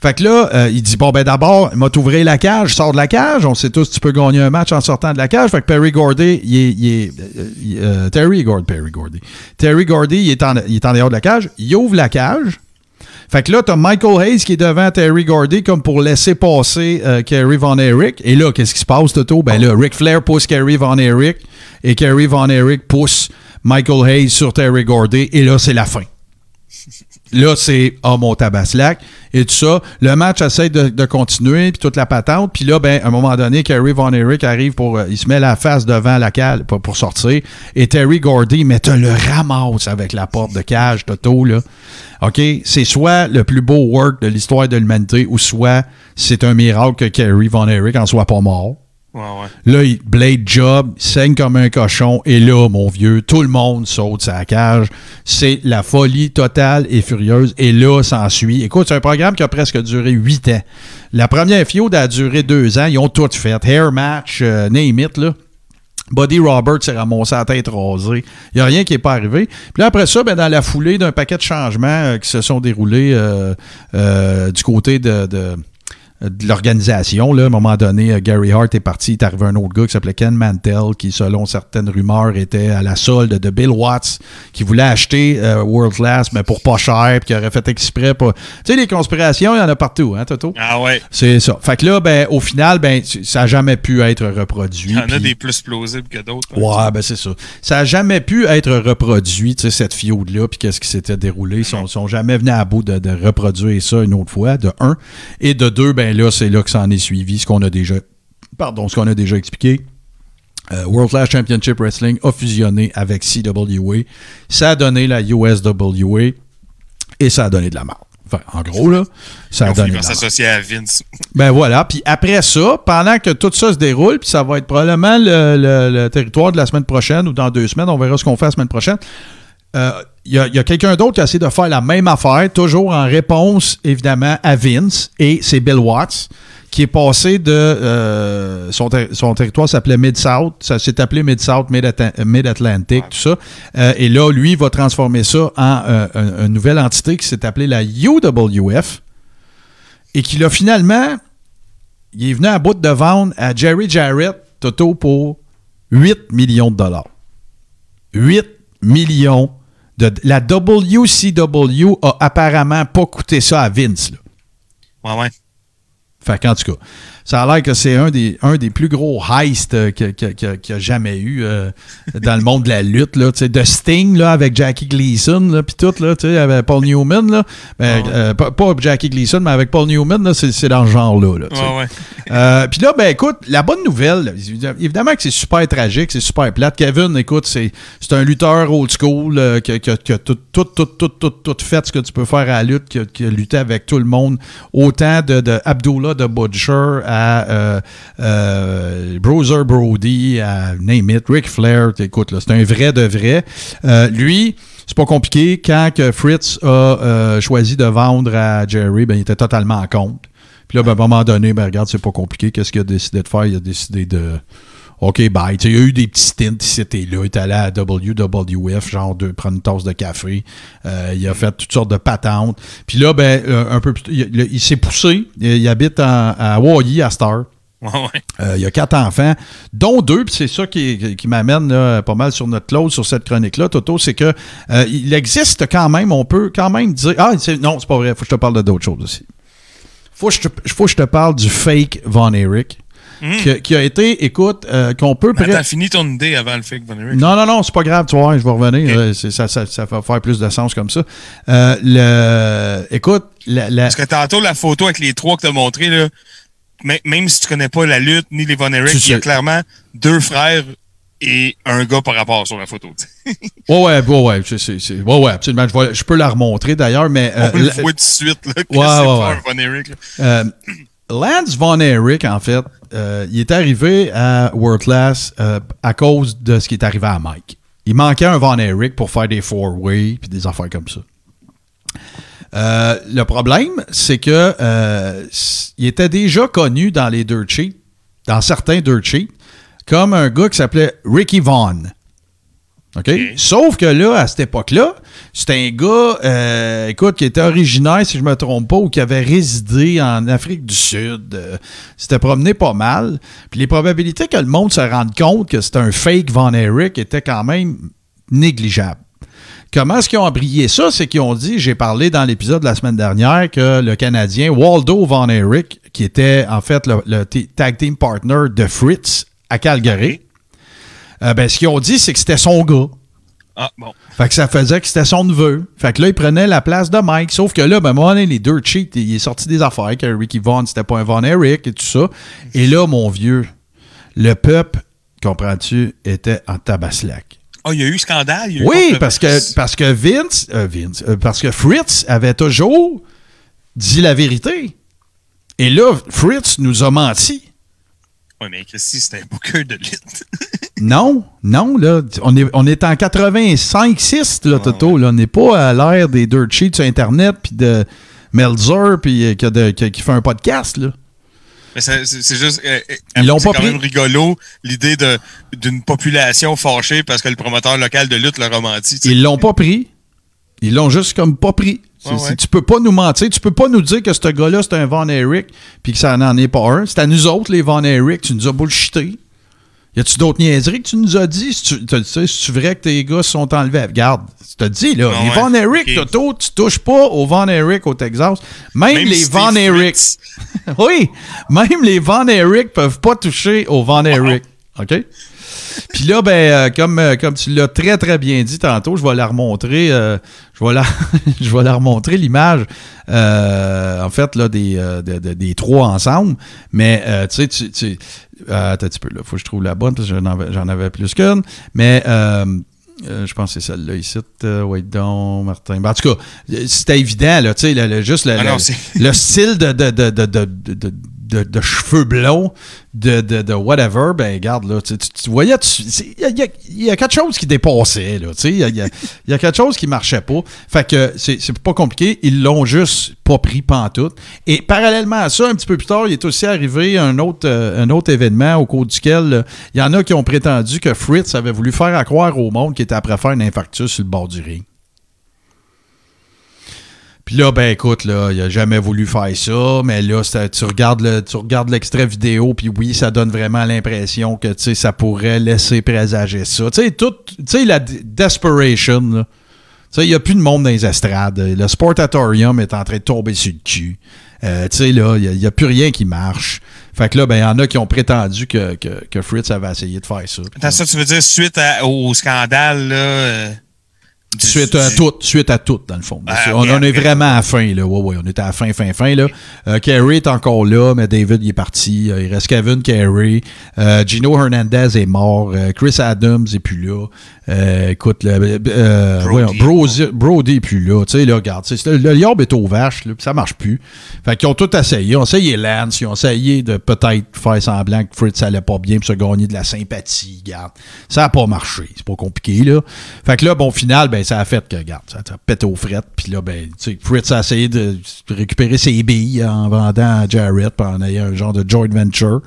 Fait que là, euh, il dit Bon, ben d'abord, il m'a t'ouvrir la cage, sors de la cage. On sait tous tu peux gagner un match en sortant de la cage. Fait que Perry Gordy, il est. il est- euh, euh, Terry Gordy, Perry Gordy. Terry Gordy, il est, en, il est en dehors de la cage. Il ouvre la cage. Fait que là, t'as Michael Hayes qui est devant Terry Gordy comme pour laisser passer Kerry Von Erich. Et là, qu'est-ce qui se passe, Toto? Ben là, Ric Flair pousse Kerry Von Erich et Kerry Von Erich pousse Michael Hayes sur Terry Gordy. Et là, c'est la fin. Là, c'est oh mon tabaslac et tout ça. Le match essaie de, de continuer, puis toute la patente. Puis là, ben, à un moment donné, Kerry Von Erich arrive pour. euh, il se met la face devant la cale pour, pour sortir. Et Terry Gordy, mais te le ramasse avec la porte de cage, Toto, là. OK? C'est soit le plus beau work de l'histoire de l'humanité, ou soit c'est un miracle que Kerry Von Erich en soit pas mort. Là, il blade job, saigne comme un cochon. Et là, mon vieux, tout le monde saute sa cage. C'est la folie totale et furieuse. Et là, s'ensuit. Écoute, c'est un programme qui a presque duré huit ans. La première fiode a duré deux ans. Ils ont tout fait. Hair match, euh, name it. Buddy Roberts s'est ramassé la tête rasée. Il n'y a rien qui n'est pas arrivé. Puis là, après ça, ben, dans la foulée d'un paquet de changements euh, qui se sont déroulés euh, euh, du côté de- de l'organisation. Là, à un moment donné, euh, Gary Hart est parti. Il est arrivé un autre gars qui s'appelait Ken Mantel, qui, selon certaines rumeurs, était à la solde de Bill Watts, qui voulait acheter euh, World Class, mais pour pas cher, puis qui aurait fait exprès. Pour... Tu sais, les conspirations, il y en a partout, hein, Toto? Ah ouais. C'est ça. Fait que là, ben, au final, ben, ça n'a jamais pu être reproduit. Il y en a des plus plausibles que d'autres. hein. Ouais, ben c'est ça. Ça n'a jamais pu être reproduit, tu sais, cette fiode-là, puis qu'est-ce qui s'était déroulé. Ils sont, sont jamais venus à bout de, de reproduire ça une autre fois, de un. Et de deux, ben là, c'est là que ça en est suivi, ce qu'on a déjà. Pardon, ce qu'on a déjà expliqué. Euh, World Class Championship Wrestling a fusionné avec CWA. Ça a donné la USWA et ça a donné de la merde. Enfin, en gros, là, ça a donné s'associer à Vince. Ben voilà. Puis après ça, pendant que tout ça se déroule, puis ça va être probablement le, le- le territoire de la semaine prochaine ou dans deux semaines, on verra ce qu'on fait la semaine prochaine. Euh, Il y a, quelqu'un d'autre qui a essayé de faire la même affaire, toujours en réponse, évidemment, à Vince, et c'est Bill Watts, qui est passé de... euh, son, ter- son territoire s'appelait Mid-South, ça s'est appelé Mid-South, Mid-Atlantic, tout ça. Euh, et là, lui, il va transformer ça en euh, un- une nouvelle entité qui s'est appelée la UWF, et qui l'a finalement il est venu à bout de vendre à Jerry Jarrett, Toto, pour 8 millions de dollars. 8 millions de... La WCW a apparemment pas coûté ça à Vince. Là. Ouais, ouais. Fait qu'en tout cas, ça a l'air que c'est un des, un des plus gros heists euh, qu'il y a jamais eu euh, dans le monde de la lutte. Là, de Sting là, avec Jackie Gleason, puis tout, là, avec Paul Newman. Là, Ben, Ah euh, pas, pas Jackie Gleason, mais avec Paul Newman, là, c'est, c'est dans ce genre-là. Là, ouais. Euh, Puis là, ben écoute, la bonne nouvelle, évidemment que c'est super tragique, c'est super plate. Kevin, écoute, c'est c'est un lutteur old school qui, a- tout, tout, tout, tout, tout, tout fait ce que tu peux faire à la lutte, qui a, qui a lutté avec tout le monde, autant de, de Abdullah de Butcher à euh, euh, Bruiser Brody, à Name It, Ric Flair, écoute, c'est un vrai de vrai. Euh, lui, c'est pas compliqué. Quand que Fritz a euh, choisi de vendre à Jerry, ben, il était totalement en compte. Puis Puis là, ben, à un moment donné, ben, regarde, c'est pas compliqué. Qu'est-ce qu'il a décidé de faire? Il a décidé de. OK, bye. Il y a eu des petits stints ici et là. Il est allé à WWF, genre de prendre une tasse de café. Euh, il a fait toutes sortes de patentes. Puis là, ben, euh, un peu plus il, il s'est poussé. Il, il habite en- à Hawaii, à Star. Euh, il y a quatre enfants, dont deux, puis c'est ça qui, qui m'amène pas mal sur notre clause, sur cette chronique-là, Toto, c'est que euh, il existe quand même, on peut quand même dire. Ah, non, c'est pas vrai, faut que je te parle de d'autres choses aussi. Faut que je te, faut que je te parle du fake Von Erich, qui, qui a été, écoute, euh, qu'on peut. T'as fini ton idée avant le fake Von Erich. non, non, non, c'est pas grave, tu vois, je vais revenir. Euh, ça, ça, ça va faire plus de sens comme ça. Euh, le, écoute, la, la- Parce que tantôt, la photo avec les trois que t'as montré, là, même si tu connais pas la lutte ni les Von Erich, Tu il y a clairement deux frères et un gars par rapport sur la photo. ouais, ouais, ouais, ouais, ouais, ouais, absolument. Je, vais- je peux la remontrer d'ailleurs, mais. euh, On le la- voit tout de suite là, que Ouais, c'est ouais, ouais. là. Euh, Lance Von Erich, en fait, euh, il est arrivé à World Class euh, à cause de ce qui est arrivé à Mike. Il manquait un Von Erich pour faire des four-way puis des affaires comme ça. Euh, le problème, c'est que il était déjà connu dans les dirt sheets, dans certains dirt sheets, comme un gars qui s'appelait Ricky Vaughn. OK? Sauf que là, à cette époque-là, c'était un gars, euh, écoute, qui était originaire, si je me trompe pas, ou qui avait résidé en Afrique du Sud. Euh, s'était promené pas mal. Puis les probabilités que le monde se rende compte que c'était un fake Von Erich étaient quand même négligeables. Comment est-ce qu'ils ont brillé ça? C'est qu'ils ont dit, j'ai parlé dans l'épisode de la semaine dernière, que le Canadien Waldo Von Erich, qui était en fait le, tag team partner de Fritz à Calgary, euh, ben, ce qu'ils ont dit, c'est que c'était son gars. Ah, bon. Fait que ça faisait que c'était son neveu. Fait que là, il prenait la place de Mike. Sauf que là, ben, donné, les dirt cheats, il est sorti des affaires, que Ricky Vaughn, c'était pas un Von Erich et tout ça. Et là, mon vieux, le peuple, comprends-tu, était en tabaslac. Ah, il y a eu scandale. il y a eu Oui, contre- parce que, parce que Vince, euh, Vince euh, parce que Fritz avait toujours dit la vérité. Et là, Fritz nous a menti. Ouais, mais Christy, c'était un booker de lutte. Non, non, là, on est, on est en 85-6, là, Toto. Là, on n'est pas à l'ère des dirt sheets sur Internet, puis de Melzer, puis euh, qui, fait un podcast, là. Mais c'est juste. euh, euh, Ils l'ont c'est pas quand pris. même rigolo, l'idée d'une population fâchée parce que le promoteur local de lutte leur a menti. tu sais. Ils l'ont pas pris. Ils l'ont juste comme pas pris. Ouais, ouais. Tu peux pas nous mentir. Tu peux pas nous dire que ce gars-là, c'est un Von Erich, puis que ça n'en est pas un. C'est à nous autres, les Von Erich. Tu nous as bullshité. Y a-tu d'autres niaiseries que tu nous as dit? Si tu, tu vrai que tes gars se sont enlevés? Regarde, tu t'as dit, là, Ah les ouais, Von Erich, ok. Toto, tu touches pas aux Von Erich au Texas. Même, Même les si Von. Fritz. oui, même les Von Erich peuvent pas toucher aux Von Erich. OK? Puis là, ben, euh, comme, euh, comme tu l'as très, très bien dit tantôt, je vais la remontrer. euh, je, vais la, je vais la remontrer l'image, euh, en fait, là, des, de- de- des trois ensemble. Mais, euh, tu sais, tu. tu attends un petit peu, là. Faut que je trouve la bonne parce que j'en avais, plus qu'une. Mais. euh, je pense que c'est celle-là ici. Euh, wait Martin. Ben, en tout cas, c'était évident, là, tu sais, juste le, Ah le- non, c'est- le style de, de, de, de, cheveux blonds, de, de, whatever, ben regarde, là, tu, voyais, il y a, quelque chose qui dépassait, là, tu sais, il y a, a- y quelque chose qui marchait pas. Fait que c'est c'est pas compliqué, ils l'ont juste pas pris pantoute. Et parallèlement à ça, un petit peu plus tard, il est aussi arrivé un autre, euh, un autre événement au cours duquel euh, il y en a qui ont prétendu que Fritz avait voulu faire à croire au monde qu'il était après faire un infarctus sur le bord du ring. Puis là, ben écoute, là, il a jamais voulu faire ça, mais là, tu regardes le, tu regardes l'extrait vidéo, puis oui, ça donne vraiment l'impression que, tu ça pourrait laisser présager ça. Tu sais, tout, tu sais, la desperation, là. Il n'y a plus de monde dans les estrades. Le Sportatorium est en train de tomber sur le cul. Euh, tu sais, là, il n'y a, plus rien qui marche. Fait que là, ben, il y en a qui ont prétendu que, que, que Fritz avait essayé de faire ça. Attends, ça, tu veux dire suite au scandale, là. euh, du- Suite à du- tout, suite à tout, dans le fond. Ah, on, on est vraiment à la fin, là. Ouais, ouais, on est à la fin, fin, fin, là. Euh, Carey est encore là, mais David, il est parti. Euh, il reste Kevin Carey. Euh, Gino Hernandez est mort. Euh, Chris Adams est plus là. Euh, écoute, le, euh, Brody. voyons, Brody, plus là. Tu sais, là, regarde, le, le est aux vaches, là, ça marche plus. Fait qu'ils ont tout essayé. Ils ont essayé Lance, ils ont essayé de peut-être faire semblant que Fritz allait pas bien pour se gagner de la sympathie, regarde. Ça a pas marché. C'est pas compliqué, là. Fait que là, bon, au final, ben, ça a fait que, regarde, ça a pété aux frettes. Puis là, ben, tu sais, Fritz a essayé de récupérer ses billes en vendant à Jarrett, en ayant un genre de joint venture.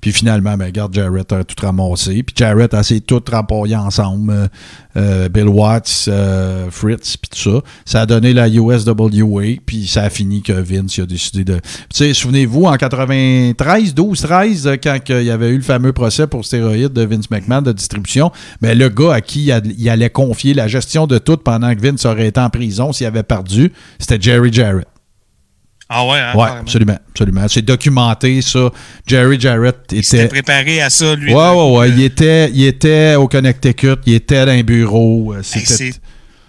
Puis finalement, ben, regarde, Jarrett a tout ramassé. Puis Jarrett a essayé de tout remporter ensemble. Euh, euh, Bill Watts, euh, Fritz, puis tout ça. Ça a donné la USWA, puis ça a fini que Vince a décidé de... Souvenez-vous, en 93, 12, 13, euh, quand il y avait eu le fameux procès pour stéroïdes de Vince McMahon de distribution, mais le gars à qui il allait confier la gestion de tout pendant que Vince aurait été en prison s'il avait perdu, c'était Jerry Jarrett. Ah ouais, hein, Ouais, absolument, absolument. C'est documenté, ça. Jerry Jarrett Il s'était était... préparé à ça, lui. Ouais, ouais, ouais. Euh, Il était, il était au Connecticut, il était dans un bureau. euh, hey, C'était...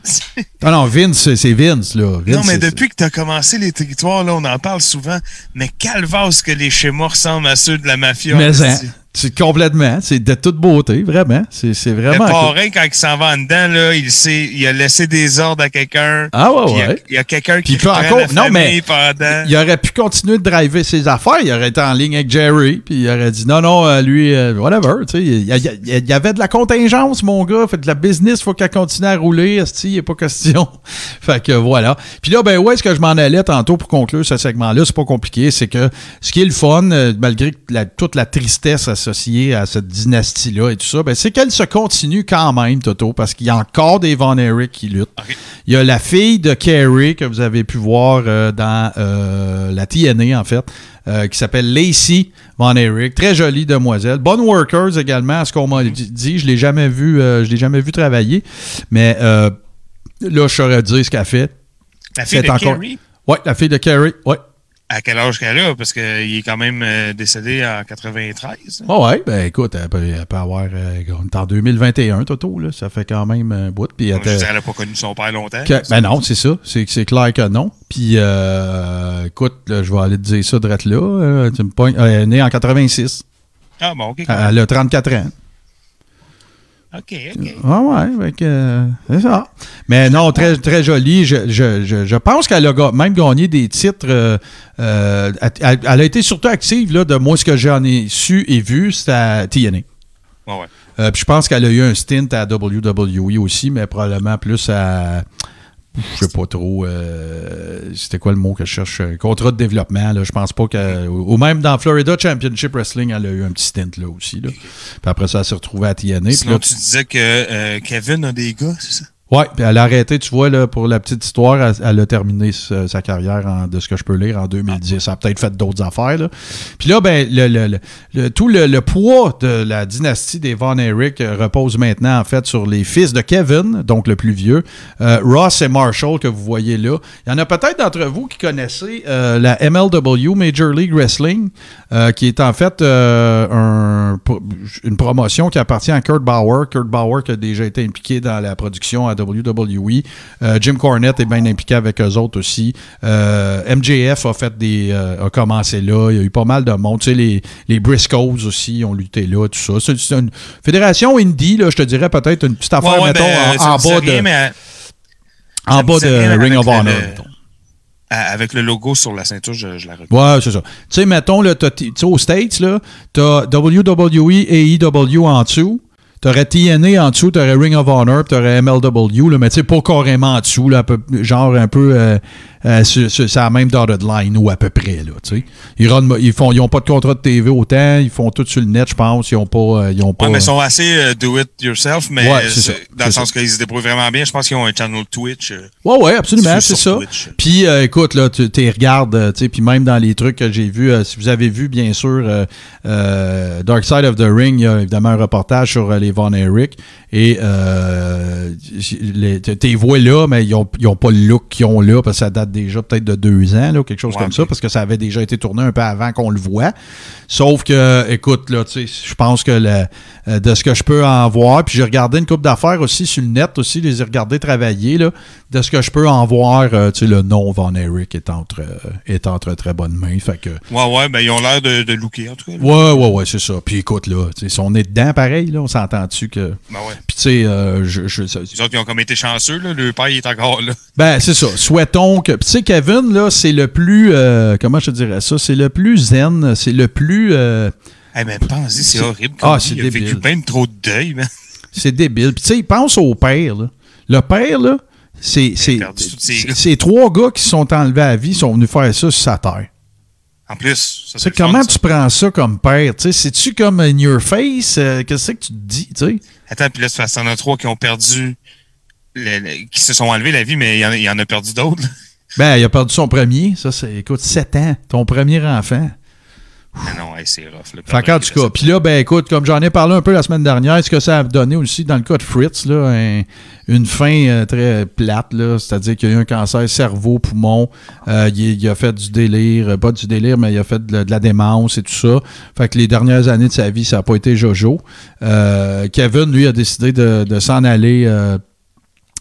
c'est- Ah non, Vince, c'est Vince, là. Vince, non, mais depuis que tu as commencé les territoires, là, on en parle souvent. Mais calvasse que les schémas ressemblent à ceux de la mafia. Mais hein. C'est complètement, c'est de toute beauté, vraiment. C'est c'est Le vraiment. parrain, quand il s'en va en dedans, là, il, sait, il a laissé des ordres à quelqu'un. Ah ouais, Puis il y a- ouais. Il y a, quelqu'un qui peut encore- la non, mais pendant. Il aurait pu continuer de driver ses affaires. Il aurait été en ligne avec Jerry. Puis il aurait dit non, non, euh, lui, euh, whatever. Tu sais, il, y a- il a- avait de la contingence, mon gars. Fait de la business, faut qu'elle continue à rouler. esti, Il n'est pas question. fait que voilà. Puis là, ben, où est-ce que je m'en allais tantôt pour conclure ce segment-là? C'est pas compliqué. C'est que ce qui est le fun, euh, malgré la- toute la tristesse associée à cette dynastie-là et tout ça, ben, c'est qu'elle se continue quand même, Toto, parce qu'il y a encore des Von Erich qui luttent. Il y a la fille de Carrie que vous avez pu voir euh, dans euh, la TNA, en fait, euh, qui s'appelle Lacey Von Erich. Très jolie demoiselle. Bonne workers également, à ce qu'on m'a dit. Je l'ai jamais vu, je l'ai jamais vu travailler. Mais là, je saurais dire ce qu'elle fait. La fille de encore- Carrie, Ouais, la fille de Carrie. Ouais. À quel âge qu'elle a? Parce qu'il est quand même euh, décédé en 93. Oh ouais, ben écoute, elle peut, elle peut avoir. euh, on est en 2021, Toto, là. Ça fait quand même un bout. Puis elle n'a pas connu son père longtemps. Que- ben non, c'est ça. C'est clair que non. Puis, euh, écoute, là, je vais aller te dire ça direct là. tu me elle est née en 86. Ah bon, ok. Elle a 34 ans. Ok, ok. Ouais, ouais, euh, c'est ça. Mais non, très, très jolie. Je, je, je, je pense qu'elle a même gagné des titres. euh, euh, elle, elle a été surtout active, là, de moi, ce que j'en ai su et vu, c'était à TNA. Ouais, ouais. Euh, puis je pense qu'elle a eu un stint à WWE aussi, mais probablement plus à. Je sais pas trop. euh, C'était quoi le mot que je cherche? Contrat de développement. Là, je pense pas que. Ou même dans Florida Championship Wrestling, elle a eu un petit stint là aussi. Là. Puis après ça, elle s'est retrouvée à TNA. Sinon, là, tu disais que euh, Kevin a des gars, c'est ça? Ouais, puis elle a arrêté, tu vois, là, pour la petite histoire, elle, a terminé sa, carrière, en- de ce que je peux lire, en 2010. Elle a peut-être fait d'autres affaires. Puis là, ben, le, le- le- tout le, le poids de la dynastie des Von Erich euh, repose maintenant, en fait, sur les fils de Kevin, donc le plus vieux, euh, Ross et Marshall, que vous voyez là. Il y en a peut-être d'entre vous qui connaissez euh, la MLW, Major League Wrestling, qui est en fait un- une promotion qui appartient à Kurt Bauer. Kurt Bauer qui a déjà été impliqué dans la production à WWE. Euh, Jim Cornette est bien impliqué avec eux autres aussi. Euh, MJF a fait des euh, a commencé là. Il y a eu pas mal de monde. Tu sais, les, les Briscoes aussi ont lutté là, tout ça. C'est c'est une fédération indie, là, je te dirais peut-être une petite affaire, Ouais, ouais, mettons, ben, en, bas rien, de, mais, en bas de Ring of Honor. le- mettons. à- avec le logo sur la ceinture, je, je la reconnais. Ouais, c'est ça. Tu sais, mettons, là, t'as- aux States, là, t'as WWE et EW en dessous. T'aurais TNA en dessous, t'aurais Ring of Honor, t'aurais MLW, là, mais tu sais, pas carrément en dessous, là, un peu- genre un peu euh, euh, sur, sur- sur la même dotted line, ou à peu près, là. Ils, run- ils font, ils ont pas de contrat de TV autant, ils font tout sur le net, je pense, ils ont pas... euh, ils ont pas Ouais, mais ils sont assez euh, do it yourself, mais Ouais, euh, ça, dans le sens qu'ils se débrouillent vraiment bien. Je pense qu'ils ont un channel Twitch. euh, Ouais, ouais, absolument, c'est ça. Twitch. Puis, euh, écoute, là, tu regardes, euh, tu sais, puis même dans les trucs que j'ai vus, euh, si vous avez vu, bien sûr, euh, euh, Dark Side of the Ring, il y a évidemment un reportage sur euh, les Von Erich. Et euh, les- tu les vois là, mais ils n'ont pas le look qu'ils ont là, parce que ça date date déjà peut-être de deux ans, là, quelque chose Ouais, comme ça, parce que ça avait déjà été tourné un peu avant qu'on le voit. Sauf que, écoute, là, tu sais, je pense que le- euh, de ce que je peux en voir, puis j'ai regardé une coupe d'affaires aussi sur le net aussi, les ai regardés travailler, là, de ce que je peux en voir, euh, tu sais, le nom Von Eric est entre, euh, est entre très bonnes mains. Fait que, Ouais, ouais, ben ils ont l'air de, de looker, en tout cas. là. ouais, ouais, ouais, c'est ça. Puis écoute, là, tu sais, si on est dedans, pareil, là, on s'entend-tu que. Ben ouais. Puis tu sais, euh, je, Les autres, ils ont comme été chanceux, là. Le père, il est encore là. Ben, c'est ça. Souhaitons que. Tu sais, Kevin, là, c'est le plus. euh, comment je te dirais ça? C'est le plus zen. C'est le plus. euh, Eh, mais pensez, c'est C'est- horrible. Ah, Comme c'est il a vécu débile. de trop de deuil, man. c'est débile. Puis, tu sais, il pense au père, là. Le père, là, c'est. C'est trois gars qui se sont enlevés à la vie, sont venus faire ça sur sa terre. En plus, ça, comment fun, tu ça. prends ça comme père? Tu sais, c'est-tu comme in your face? Euh, Qu'est-ce que tu te dis, tu sais? Attends, puis là, qu'il y en a trois qui ont perdu. le- le- qui se sont enlevés la vie, mais il y en il y en a perdu d'autres. Ben, il a perdu son premier. Ça, c'est. Écoute, 7 ans. Ton premier enfant. Ah non, hey, c'est rough. Là, Fait qu'en tout cas, puis là, ben écoute, comme j'en ai parlé un peu la semaine dernière, ce que ça a donné aussi dans le cas de Fritz, là, un- une fin euh, très plate, là, c'est-à-dire qu'il y a eu un cancer cerveau, poumon, euh, il, il a fait du délire, euh, pas du délire, mais il a fait de, la- de la démence et tout ça. Fait que les dernières années de sa vie, ça n'a pas été Jojo. Euh, Kevin, lui, a décidé de, de s'en aller.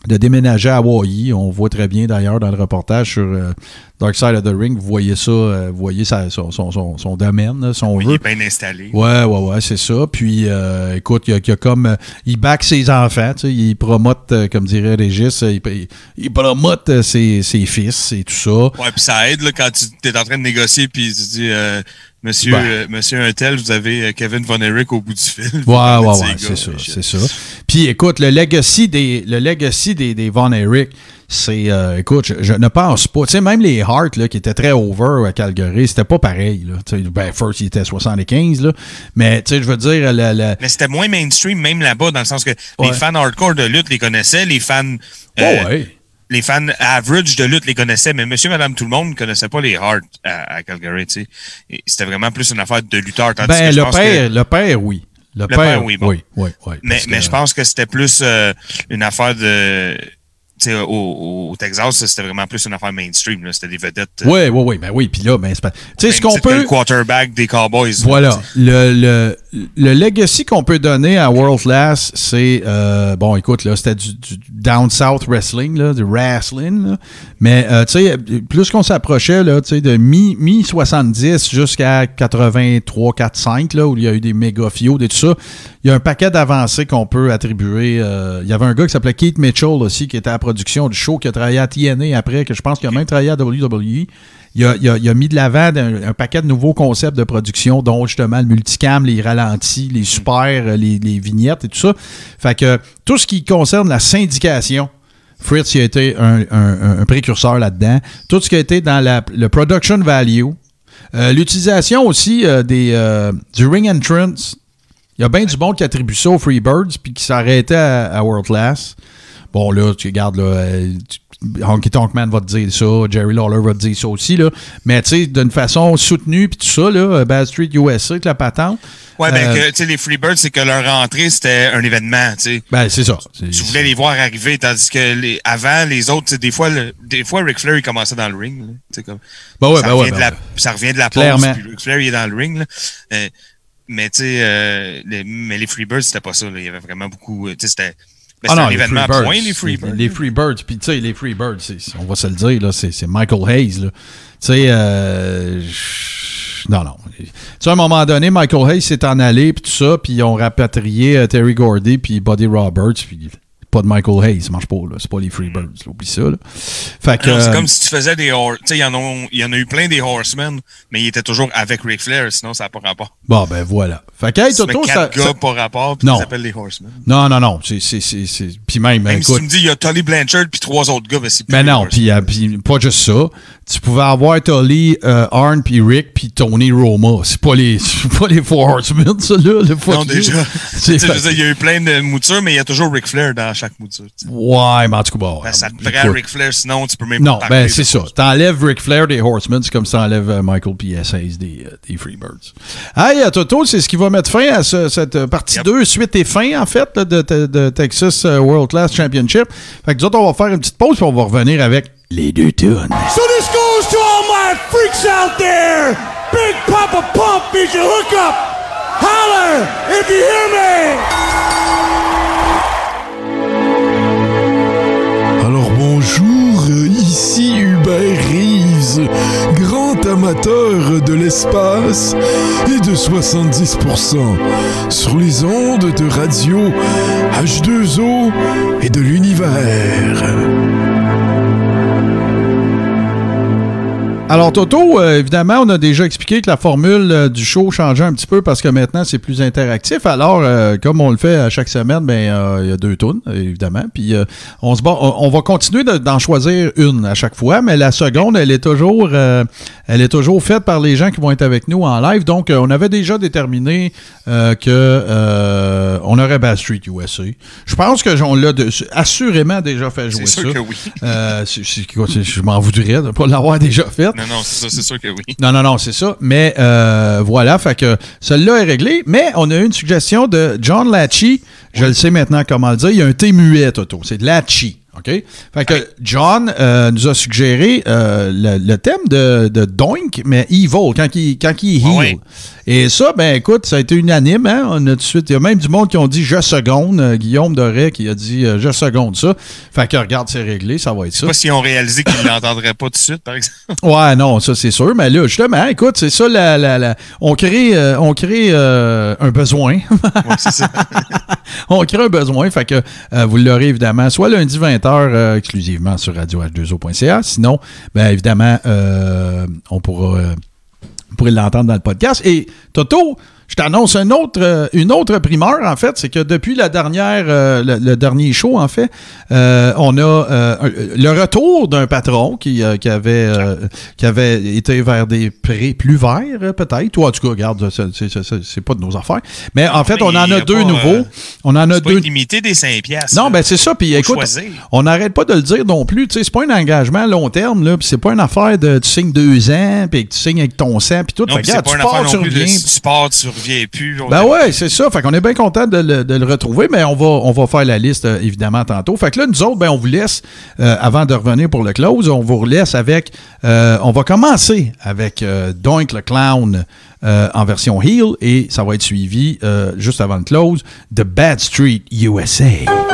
De déménager à Hawaii. On voit très bien d'ailleurs dans le reportage sur euh, Dark Side of the Ring. Vous voyez ça, euh, vous voyez sa- son, son, son, son domaine, là, si on Il est bien installé. Ouais, ouais, ouais, c'est ça. Puis, euh, écoute, il y a, il y a comme. euh, il back ses enfants, tu sais. Il promote, euh, comme dirait Régis, euh, il, il, il promote ses, ses fils et tout ça. Ouais, puis ça aide là, quand tu es en train de négocier, puis tu dis, euh, monsieur, Ben. euh, monsieur Untel, vous avez euh, Kevin Von Erich au bout du fil. Ouais, ouais, ouais, c'est ces ça, gars, c'est ça. Puis écoute, le legacy des, le legacy des, des Von Erich, c'est, euh, écoute, je, je ne pense pas, tu sais, même les Hart, là, qui étaient très over à Calgary, c'était pas pareil, là. Tu sais, ben, first, il était 75, là. Mais, tu sais, je veux dire, Mais c'était moins mainstream, même là-bas, dans le sens que Ouais. les fans hardcore de lutte les connaissaient, les fans. Oh, euh, ouais. Les fans average de lutte les connaissaient, mais monsieur, madame, tout le monde ne connaissait pas les Hart à, à Calgary, tu sais. Et C'était vraiment plus une affaire de lutteur. que Ben, je le que- père, le père, oui. Le, père, oui, bon. Oui, oui, oui. Mais, mais que- je pense que c'était plus euh, une affaire de. Au, au Texas, c'était vraiment plus une affaire mainstream. C'était des vedettes. euh, Oui, oui, oui, ben oui, puis là, ben, c'est pas. Tu sais, ce qu'on que peut. Le quarterback des Cowboys. Voilà. Le, le, le legacy qu'on peut donner à World Class, c'est. euh, bon, écoute, là, c'était du, du Down South Wrestling, là, du wrestling. là. Mais, euh, tu sais, plus qu'on s'approchait, là, tu sais, de mi- mi-70 jusqu'à 83, 45, là, où il y a eu des méga fiauds et tout ça, il y a un paquet d'avancées qu'on peut attribuer. euh, il y avait un gars qui s'appelait Keith Mitchell aussi, qui était à la production du show, qui a travaillé à TNA après, que je pense qu'il a même travaillé à WWE. Il a, il a- il a mis de l'avant un, un paquet de nouveaux concepts de production, dont justement le multicam, les ralentis, les super, euh, les, les vignettes et tout ça. Fait que tout ce qui concerne la syndication, Fritz il a été un, un- un précurseur là-dedans. Tout ce qui a été dans la- le production value, euh, l'utilisation aussi euh, des, euh, du ring entrance. Il y a bien du monde qui attribue ça aux Freebirds puis qui s'arrêtait à, à World Class. Bon, là, tu regardes, là, euh, tu- Honky Tonk Man va te dire ça, Jerry Lawler va te dire ça aussi, là. Mais, tu sais, d'une façon soutenue, puis tout ça, là, euh, Bad Street USA, avec la patente. Ouais, ben, Euh, tu sais, les Freebirds, c'est que leur entrée, c'était un événement, tu sais. Ben, c'est ça. Tu voulais les voir arriver, tandis que les, avant, les autres, tu sais, des fois, le- des fois, Ric Flair, il commençait dans le ring, là. Comme. Ben ouais, ça, ben revient ouais, de ben la, ouais. ça revient de la pause, puis Ric Flair, il est dans le ring, là. Euh, mais, tu sais, euh, les, mais les Freebirds, c'était pas ça, là. Il y avait vraiment beaucoup, tu sais, c'était, ben, Ah non, un les événement à point, les Freebirds. Les, les Freebirds. Puis, tu sais, les Freebirds, c'est- on va se le dire, là, c'est c'est Michael Hayes, là. Tu sais, euh, non, non. Tu sais, à un moment donné, Michael Hayes s'est en allé, puis tout ça, puis ils ont rapatrié euh, Terry Gordy, puis Buddy Roberts, puis pas de Michael Hayes, ça marche pas, là. C'est pas les Freebirds, là. oublie ça, là. Fait que... Non, c'est euh, comme si tu faisais des Tu sais, il y, en a- il y en a eu plein des Horsemen, mais ils étaient toujours avec Ric Flair, sinon ça n'a pas rapport. Bon, ben voilà. Fait que, hey, Toto, ça... gars ça- pas rapport, puis Non. ils s'appellent les Horsemen. Non, non, non. C'est... c'est- c'est- c'est- Puis même, Même si écoute... tu me dis, il y a Tully Blanchard, puis trois autres gars, ben c'est plus Ben non, euh, puis pas juste ça. Tu pouvais avoir Tully, euh, Arn, puis Rick, puis Tony Roma. C'est pas les c'est pas les Four Horsemen, ça, là. Le Non, you. déjà. C'est il y a eu plein de moutures, mais il y a toujours Ric Flair dans chaque mouture. Ouais, mais en tout cas, bon. Ben, ça te écoute. prend Ric Flair, sinon tu peux même Non, pas ben c'est ça. T'enlèves Ric Flair des Horsemen, c'est comme si t'enlèves euh, Michael P.S. Hayes des, euh, des Freebirds. Hey, à Toto, c'est ce qui va mettre fin à ce- cette euh, partie Yep. 2, suite et fin, en fait, là, de, de- de Texas euh, World Class Championship. Fait que nous autres, on va faire une petite pause, puis on va revenir avec les deux tunes. So freaks out there. Big Papa Pump is your hookup. Holler if you hear me. Alors bonjour, ici Hubert Reeves, grand amateur de l'espace et de 70% sur les ondes de radio H2O et de l'univers. Alors, Toto, euh, évidemment, on a déjà expliqué que la formule euh, du show changeait un petit peu parce que maintenant, c'est plus interactif. Alors, euh, comme on le fait à chaque semaine, ben, il y a deux tunes, évidemment. Puis, on, se bat, on, va continuer d'en choisir une à chaque fois, mais la seconde, elle est toujours, elle est toujours faite par les gens qui vont être avec nous en live. Donc, on avait déjà déterminé que on aurait Bad Street USA. Je pense que on l'a assurément déjà fait jouer ça. C'est sûr que oui. je m'en voudrais de ne pas l'avoir déjà fait. Non, non, c'est ça, c'est sûr que oui. Non, non, non, c'est ça. Mais euh, voilà, fait que celle-là est réglée. Mais on a eu une suggestion de John Latchy. Je le sais maintenant comment le dire. Il y a un T muet, Toto. C'est Latchy. OK? Fait que John euh, nous a suggéré euh, le, thème de, de, Doink, mais Evil, quand il, quand il heal. Et ça, ben écoute, ça a été unanime. Hein? On a tout de suite, il y a même du monde qui ont dit je seconde. Euh, Guillaume Doré qui a dit je seconde ça. Fait que regarde, c'est réglé, ça va être ça. Pas si on réalisé qu'ils ne l'entendraient pas tout de suite, par exemple. Ouais, non, ça c'est sûr. Mais là, justement, écoute, c'est ça, la, la, on crée, on crée un besoin. ouais, c'est ça. on crée un besoin. Fait que vous l'aurez évidemment soit lundi 20h euh, exclusivement sur radioh2o.ca. Sinon, bien évidemment, euh, on pourra euh, pourrait l'entendre dans le podcast. Et Toto, je t'annonce un autre, euh, une autre primeur, en fait, c'est que depuis la dernière, euh, le, dernier show, en fait, euh, on a le retour d'un patron qui, qui, avait, qui avait été vers des prix plus verts, peut-être. Ou en tout cas, regarde, c'est pas de nos affaires. Mais en fait, on en a deux nouveaux. on en a deux. Limité des 5 piastres. Non, ben c'est ça. Puis écoute, on n'arrête pas de le dire non plus. C'est pas un engagement à long terme, là. c'est pas une affaire de tu signes deux ans, puis que tu signes avec ton sang, puis tout. Non, c'est pas une affaire non plus de tu pars, tu Ben ouais, c'est ça. Fait qu'on est bien content de le, retrouver, mais on va, on va faire la liste euh, évidemment tantôt. Fait que là, nous autres, ben, on vous laisse, euh, avant de revenir pour le close, on vous laisse avec. Euh, on va commencer avec Doink le Clown en version Heal et ça va être suivi juste avant le close de Bad Street USA.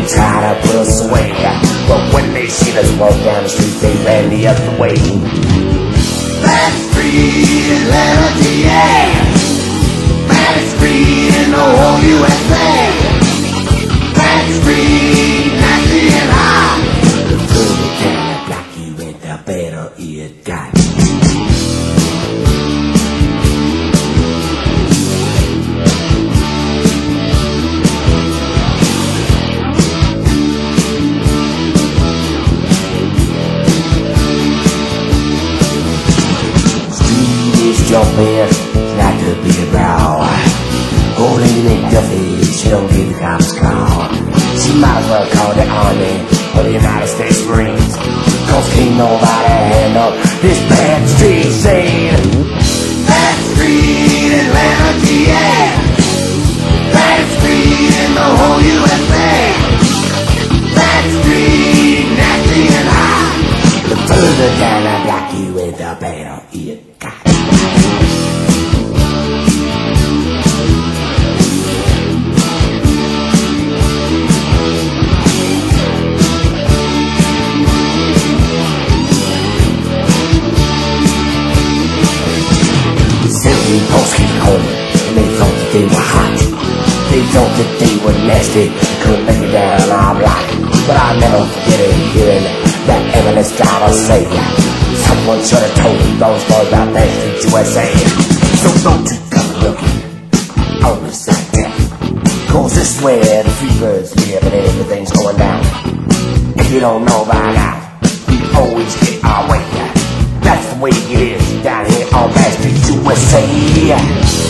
Here, they tried to put us away. But when they seen us walk down the street, they ran the other way. Back Street, Atlanta, yeah. Back Street in the whole USA. Back Street, She might as well call the army or the United States Marines. Cause can't nobody handle this bad street scene. Bad street, in Atlanta, GA. Bad street in the whole USA. Bad street, nasty and hot. The further down I block Thought that they were nasty, couldn't make it down our block. But I never forget it hearing that Eminence driver say, Someone should have told those boys about that street USA. So don't you come looking on the side there. Cause this is where the free birds live and everything's going down. If you don't know by now, we always get our way. That's the way it is down here on Back Street USA.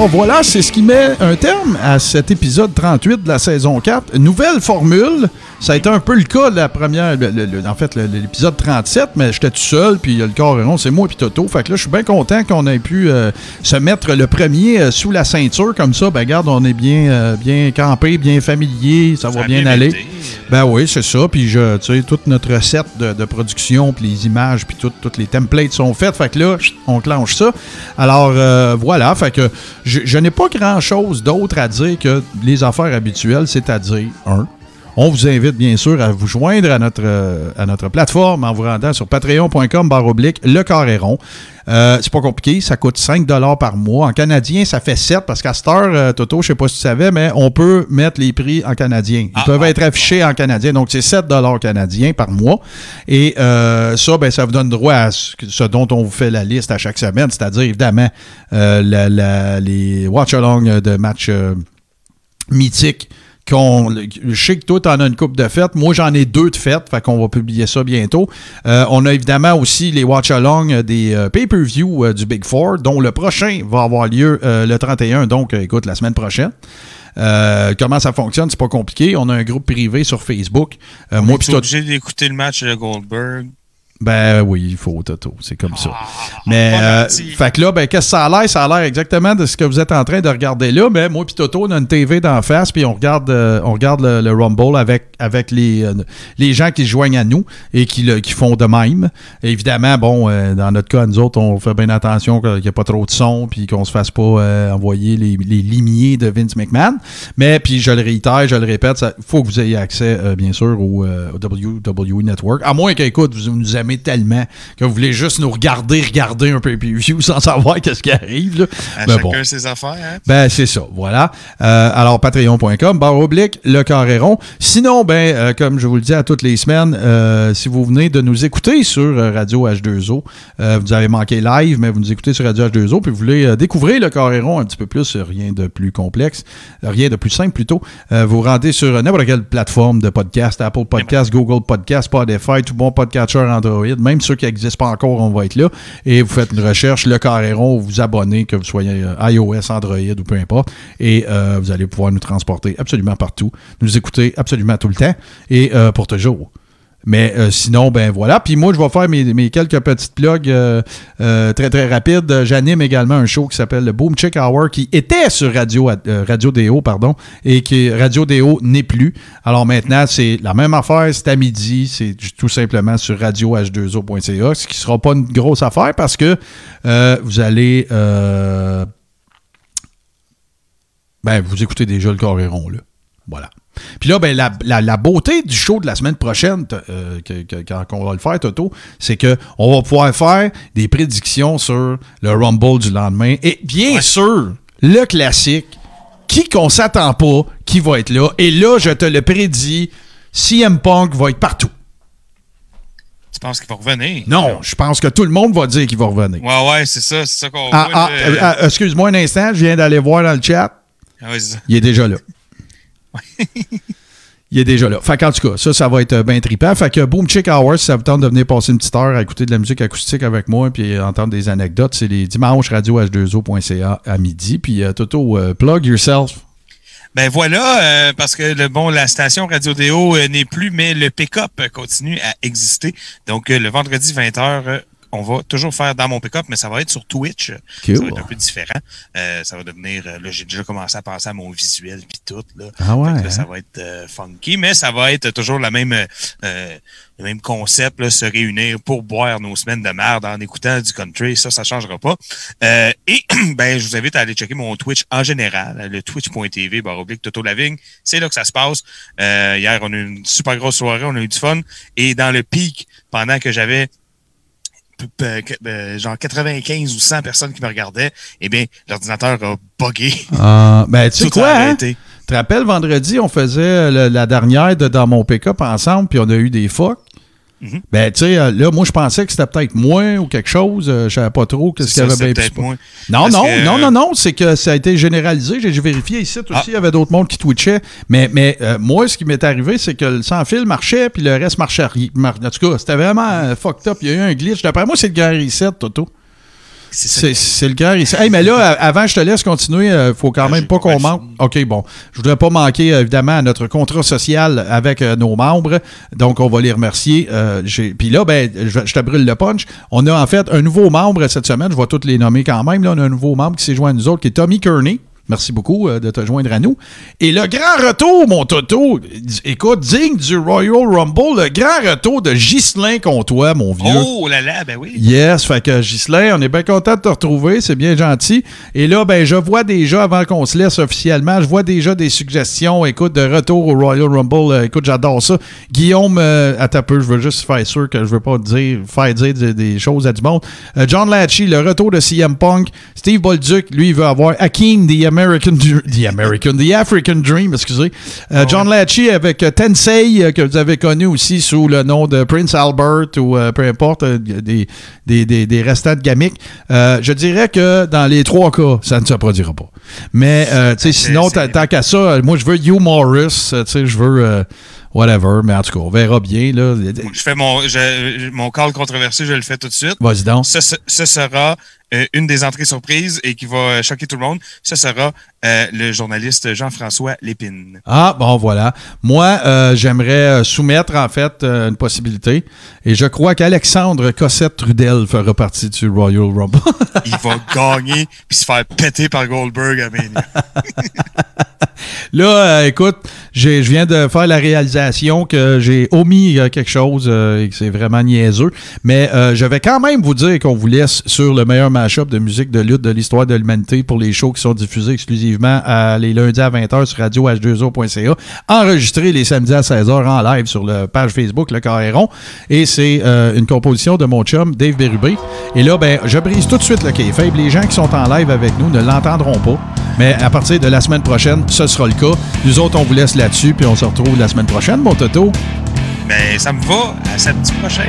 Alors voilà, c'est ce qui met un terme à cet épisode 38 de la saison 4. Nouvelle formule. Ça a été un peu le cas de la première, le- le- le- en fait, l'épisode 37, mais j'étais tout seul, puis le corps rond, c'est moi et Toto. Fait que là, je suis bien content qu'on ait pu euh, se mettre le premier euh, sous la ceinture comme ça. Ben, garde, on est bien, euh, bien campé, bien familier, ça, va a bien, bien aller. été. Ben oui, c'est ça. Puis, je, tu sais, toute notre recette de, de production, puis les images, puis tout- toutes les templates sont faites. Fait que là, on clenche ça. Alors, voilà. Fait que je, je n'ai pas grand-chose d'autre à dire que les affaires habituelles, c'est-à-dire, un, on vous invite bien sûr à vous joindre à notre, euh, à notre plateforme en vous rendant sur patreon.com barre oblique le carré rond. Euh, c'est pas compliqué, ça coûte 5 par mois. En canadien, ça fait 7 parce qu'à cette heure, euh, Toto, je sais pas si tu savais, mais on peut mettre les prix en canadien. Ils Ah, peuvent ah. être affichés en canadien. Donc, c'est 7 canadiens par mois. Et euh, ça, ben, ça vous donne droit à ce, ce dont on vous fait la liste à chaque semaine, c'est-à-dire évidemment la- la- les watch-along de matchs mythiques qu'on, je sais que toi, tu en as une coupe de fêtes. Moi, j'en ai deux de fêtes. Fait qu'on va publier ça bientôt. Euh, on a évidemment aussi les watch-along des euh, pay-per-view euh, du Big Four, dont le prochain va avoir lieu euh, le 31. Donc, euh, écoute, la semaine prochaine. Euh, comment ça fonctionne, c'est pas compliqué. On a un groupe privé sur Facebook. Euh, moi, Tu puis es toi, obligé d'écouter le match de Goldberg. Ben oui, il faut, Toto. C'est comme ça. Ah, Mais, euh, fait que là, ben, qu'est-ce que ça a l'air? Ça a l'air exactement de ce que vous êtes en train de regarder là. Mais moi puis Toto, on a une TV d'en face, puis on regarde, euh, on regarde le, le Rumble avec, avec les, euh, les gens qui se joignent à nous et qui, le, qui font de même. évidemment, bon, dans notre cas, nous autres, on fait bien attention qu'il n'y ait pas trop de son, puis qu'on se fasse pas envoyer les, les limiers de Vince McMahon. Mais, puis je le réitère, je le répète, il faut que vous ayez accès, bien sûr, au, au WWE Network. À moins qu'écoute, vous nous aimez aimez tellement que vous voulez juste nous regarder, regarder un pay-per-view sans savoir qu'est-ce qui arrive. Là. À Ben chacun bon. ses affaires. Hein? Ben, c'est ça, voilà. Euh, alors, patreon.com, barre oblique, le carré rond. Sinon, ben, euh, comme je vous le dis à toutes les semaines, euh, si vous venez de nous écouter sur Radio H2O, euh, vous avez manqué live, mais vous nous écoutez sur Radio H2O, puis vous voulez découvrir le carré rond un petit peu plus, rien de plus complexe, rien de plus simple plutôt, vous rendez sur n'importe quelle plateforme de podcast, Apple Podcast, Google Podcast, Spotify, tout bon podcatcher Android, même ceux qui n'existent pas encore, on va être là, et vous faites une recherche, le carré rond, vous vous abonnez, que vous soyez euh, iOS, Android ou peu importe, et euh, vous allez pouvoir nous transporter absolument partout, nous écouter absolument tout le temps, et euh, pour toujours. Mais euh, sinon, ben voilà. Puis moi, je vais faire mes, mes quelques petites plugs euh, euh, très, très rapides. J'anime également un show qui s'appelle le Boom Chick Hour, qui était sur Radio, Radio Déo, pardon, et qui Radio Déo n'est plus. Alors maintenant, c'est la même affaire, c'est à midi, c'est tout simplement sur radioh2o.ca, ce qui sera pas une grosse affaire parce que vous allez... ben, vous écoutez déjà le Coréron, là. Voilà. Puis là, ben, la, la- la beauté du show de la semaine prochaine, euh, que- que- quand on va le faire, Toto, c'est qu'on va pouvoir faire des prédictions sur le Rumble du lendemain. Et bien sûr, le classique, qui qu'on s'attend pas, qui va être là. Et là, je te le prédis, CM Punk va être partout. Tu penses qu'il va revenir? Non, je pense que tout le monde va dire qu'il va revenir. Ouais, ouais, c'est ça. C'est ça qu'on Ah, ah, là. euh, ah, excuse-moi un instant, je viens d'aller voir dans le chat. Ah. Il est déjà là. Il est déjà là. Fait qu'en tout cas, ça, ça va être bien trippant. Fait que Boom Chick Hours, ça vous tente de venir passer une petite heure à écouter de la musique acoustique avec moi puis entendre des anecdotes, c'est les dimanches radio h2o.ca à midi. Puis euh, Toto, euh, plug yourself. Ben voilà, euh, parce que le bon, la station Radio Déo euh, n'est plus, mais le pick-up euh, continue à exister. Donc euh, le vendredi 20h, on va toujours faire dans mon pick-up, mais ça va être sur Twitch. Cool. Ça va être un peu différent. Euh, ça va devenir. euh, là, j'ai déjà commencé à penser à mon visuel puis tout. Là. Ah ouais, là, hein? ça va être euh, funky, mais ça va être toujours la même, euh, euh, le même concept, là, se réunir pour boire nos semaines de merde en écoutant du country. Ça, ça changera pas. Euh, et ben, je vous invite à aller checker mon Twitch en général, le twitch.tv, barre oblique, Toto Lavigne. C'est là que ça se passe. Euh, hier, on a eu une super grosse soirée, on a eu du fun. Et dans le pic, pendant que j'avais genre 95 ou 100 personnes qui me regardaient, eh bien, l'ordinateur a buggé. Euh, ben, tu sais quoi, hein? Tu te rappelles, vendredi, on faisait le- la dernière de Dans mon pick-up ensemble, puis on a eu des fucks. Mhm. Ben, tu sais, euh, là, moi, je pensais que c'était peut-être moi ou quelque chose. euh, je savais pas trop qu'est-ce qu'il y avait c'est bien peut-être plus- moi. Non, non, que- non, non, non, c'est que ça a été généralisé. J'ai vérifié ici aussi, Ah. il y avait d'autres mondes qui twitchaient. Mais, mais euh, moi, ce qui m'est arrivé, c'est que le sans-fil marchait, puis le reste marchait. Mar- En tout cas, c'était vraiment euh, fucked up. Il y a eu un glitch. D'après moi, c'est le grand reset, Toto. C'est le grand reset. Hey, mais là, avant, je te laisse continuer. Il faut quand Ah, même pas qu'on manque. OK, bon. Je voudrais pas manquer, euh, évidemment, à notre contrat social avec euh, nos membres. Donc, on va les remercier. Euh, j'ai- Puis là, ben, je, je te brûle le punch. On a en fait un nouveau membre cette semaine. Je vais tous les nommer quand même. Là, on a un nouveau membre qui s'est joint à nous autres, qui est Tommy Kearney. Merci beaucoup euh, de te joindre à nous. Et le grand retour, mon Toto, écoute, digne du Royal Rumble, le grand retour de Ghislain Comtois, mon vieux. Oh là là, ben oui. Yes, fait que Ghislain, on est bien content de te retrouver, c'est bien gentil. Et là, ben, je vois déjà, avant qu'on se laisse officiellement, je vois déjà des suggestions, écoute, de retour au Royal Rumble. Euh, écoute, j'adore ça. Guillaume, euh, attends un peu, je veux juste faire sûr que je veux pas dire, faire dire des, des choses à du monde. Euh, John Latchy, le retour de CM Punk. Steve Bolduc, lui, il veut avoir Hakeem, The American, The American, The African Dream, excusez. Euh, John Latchy avec euh, Tensei, euh, que vous avez connu aussi sous le nom de Prince Albert ou euh, peu importe, des, des, des, des restants de gamiques. Euh, je dirais que dans les trois cas, ça ne se produira pas. Mais, tu sais, sinon, tant qu'à ça, moi, je veux Hugh Morris, tu sais, je veux whatever, mais en tout cas, on verra bien, là. Je fais mon, je- mon call controversé, je le fais tout de suite. Vas-y donc. Ce, ce- ce sera euh, une des entrées surprises et qui va euh, choquer tout le monde. Ce sera euh, le journaliste Jean-François Lépine. Ah, bon, voilà. Moi, euh, j'aimerais soumettre, en fait, une possibilité. Et je crois qu'Alexandre Cossette-Trudel fera partie du Royal Rumble. Il va gagner puis se faire péter par Goldberg à Mania. Là, euh, écoute, je viens de faire la réalisation que j'ai omis euh, quelque chose euh, et que c'est vraiment niaiseux. Mais je vais quand même vous dire qu'on vous laisse sur le meilleur mashup de musique de lutte de l'histoire de l'humanité pour les shows qui sont diffusés exclusivement les lundis à 20h sur radio-h2o.ca, enregistrés les samedis à 16h en live sur la page Facebook Le Carréron. Et c'est euh, une composition de mon chum Dave Bérubé. Et là, ben, je brise tout de suite le kayfabe. Les gens qui sont en live avec nous ne l'entendront pas. Mais à partir de la semaine prochaine, ce sera le cas. Nous autres, on vous laisse là-dessus, puis on se retrouve la semaine prochaine, mon Toto. Ben, ça me va. À samedi prochain.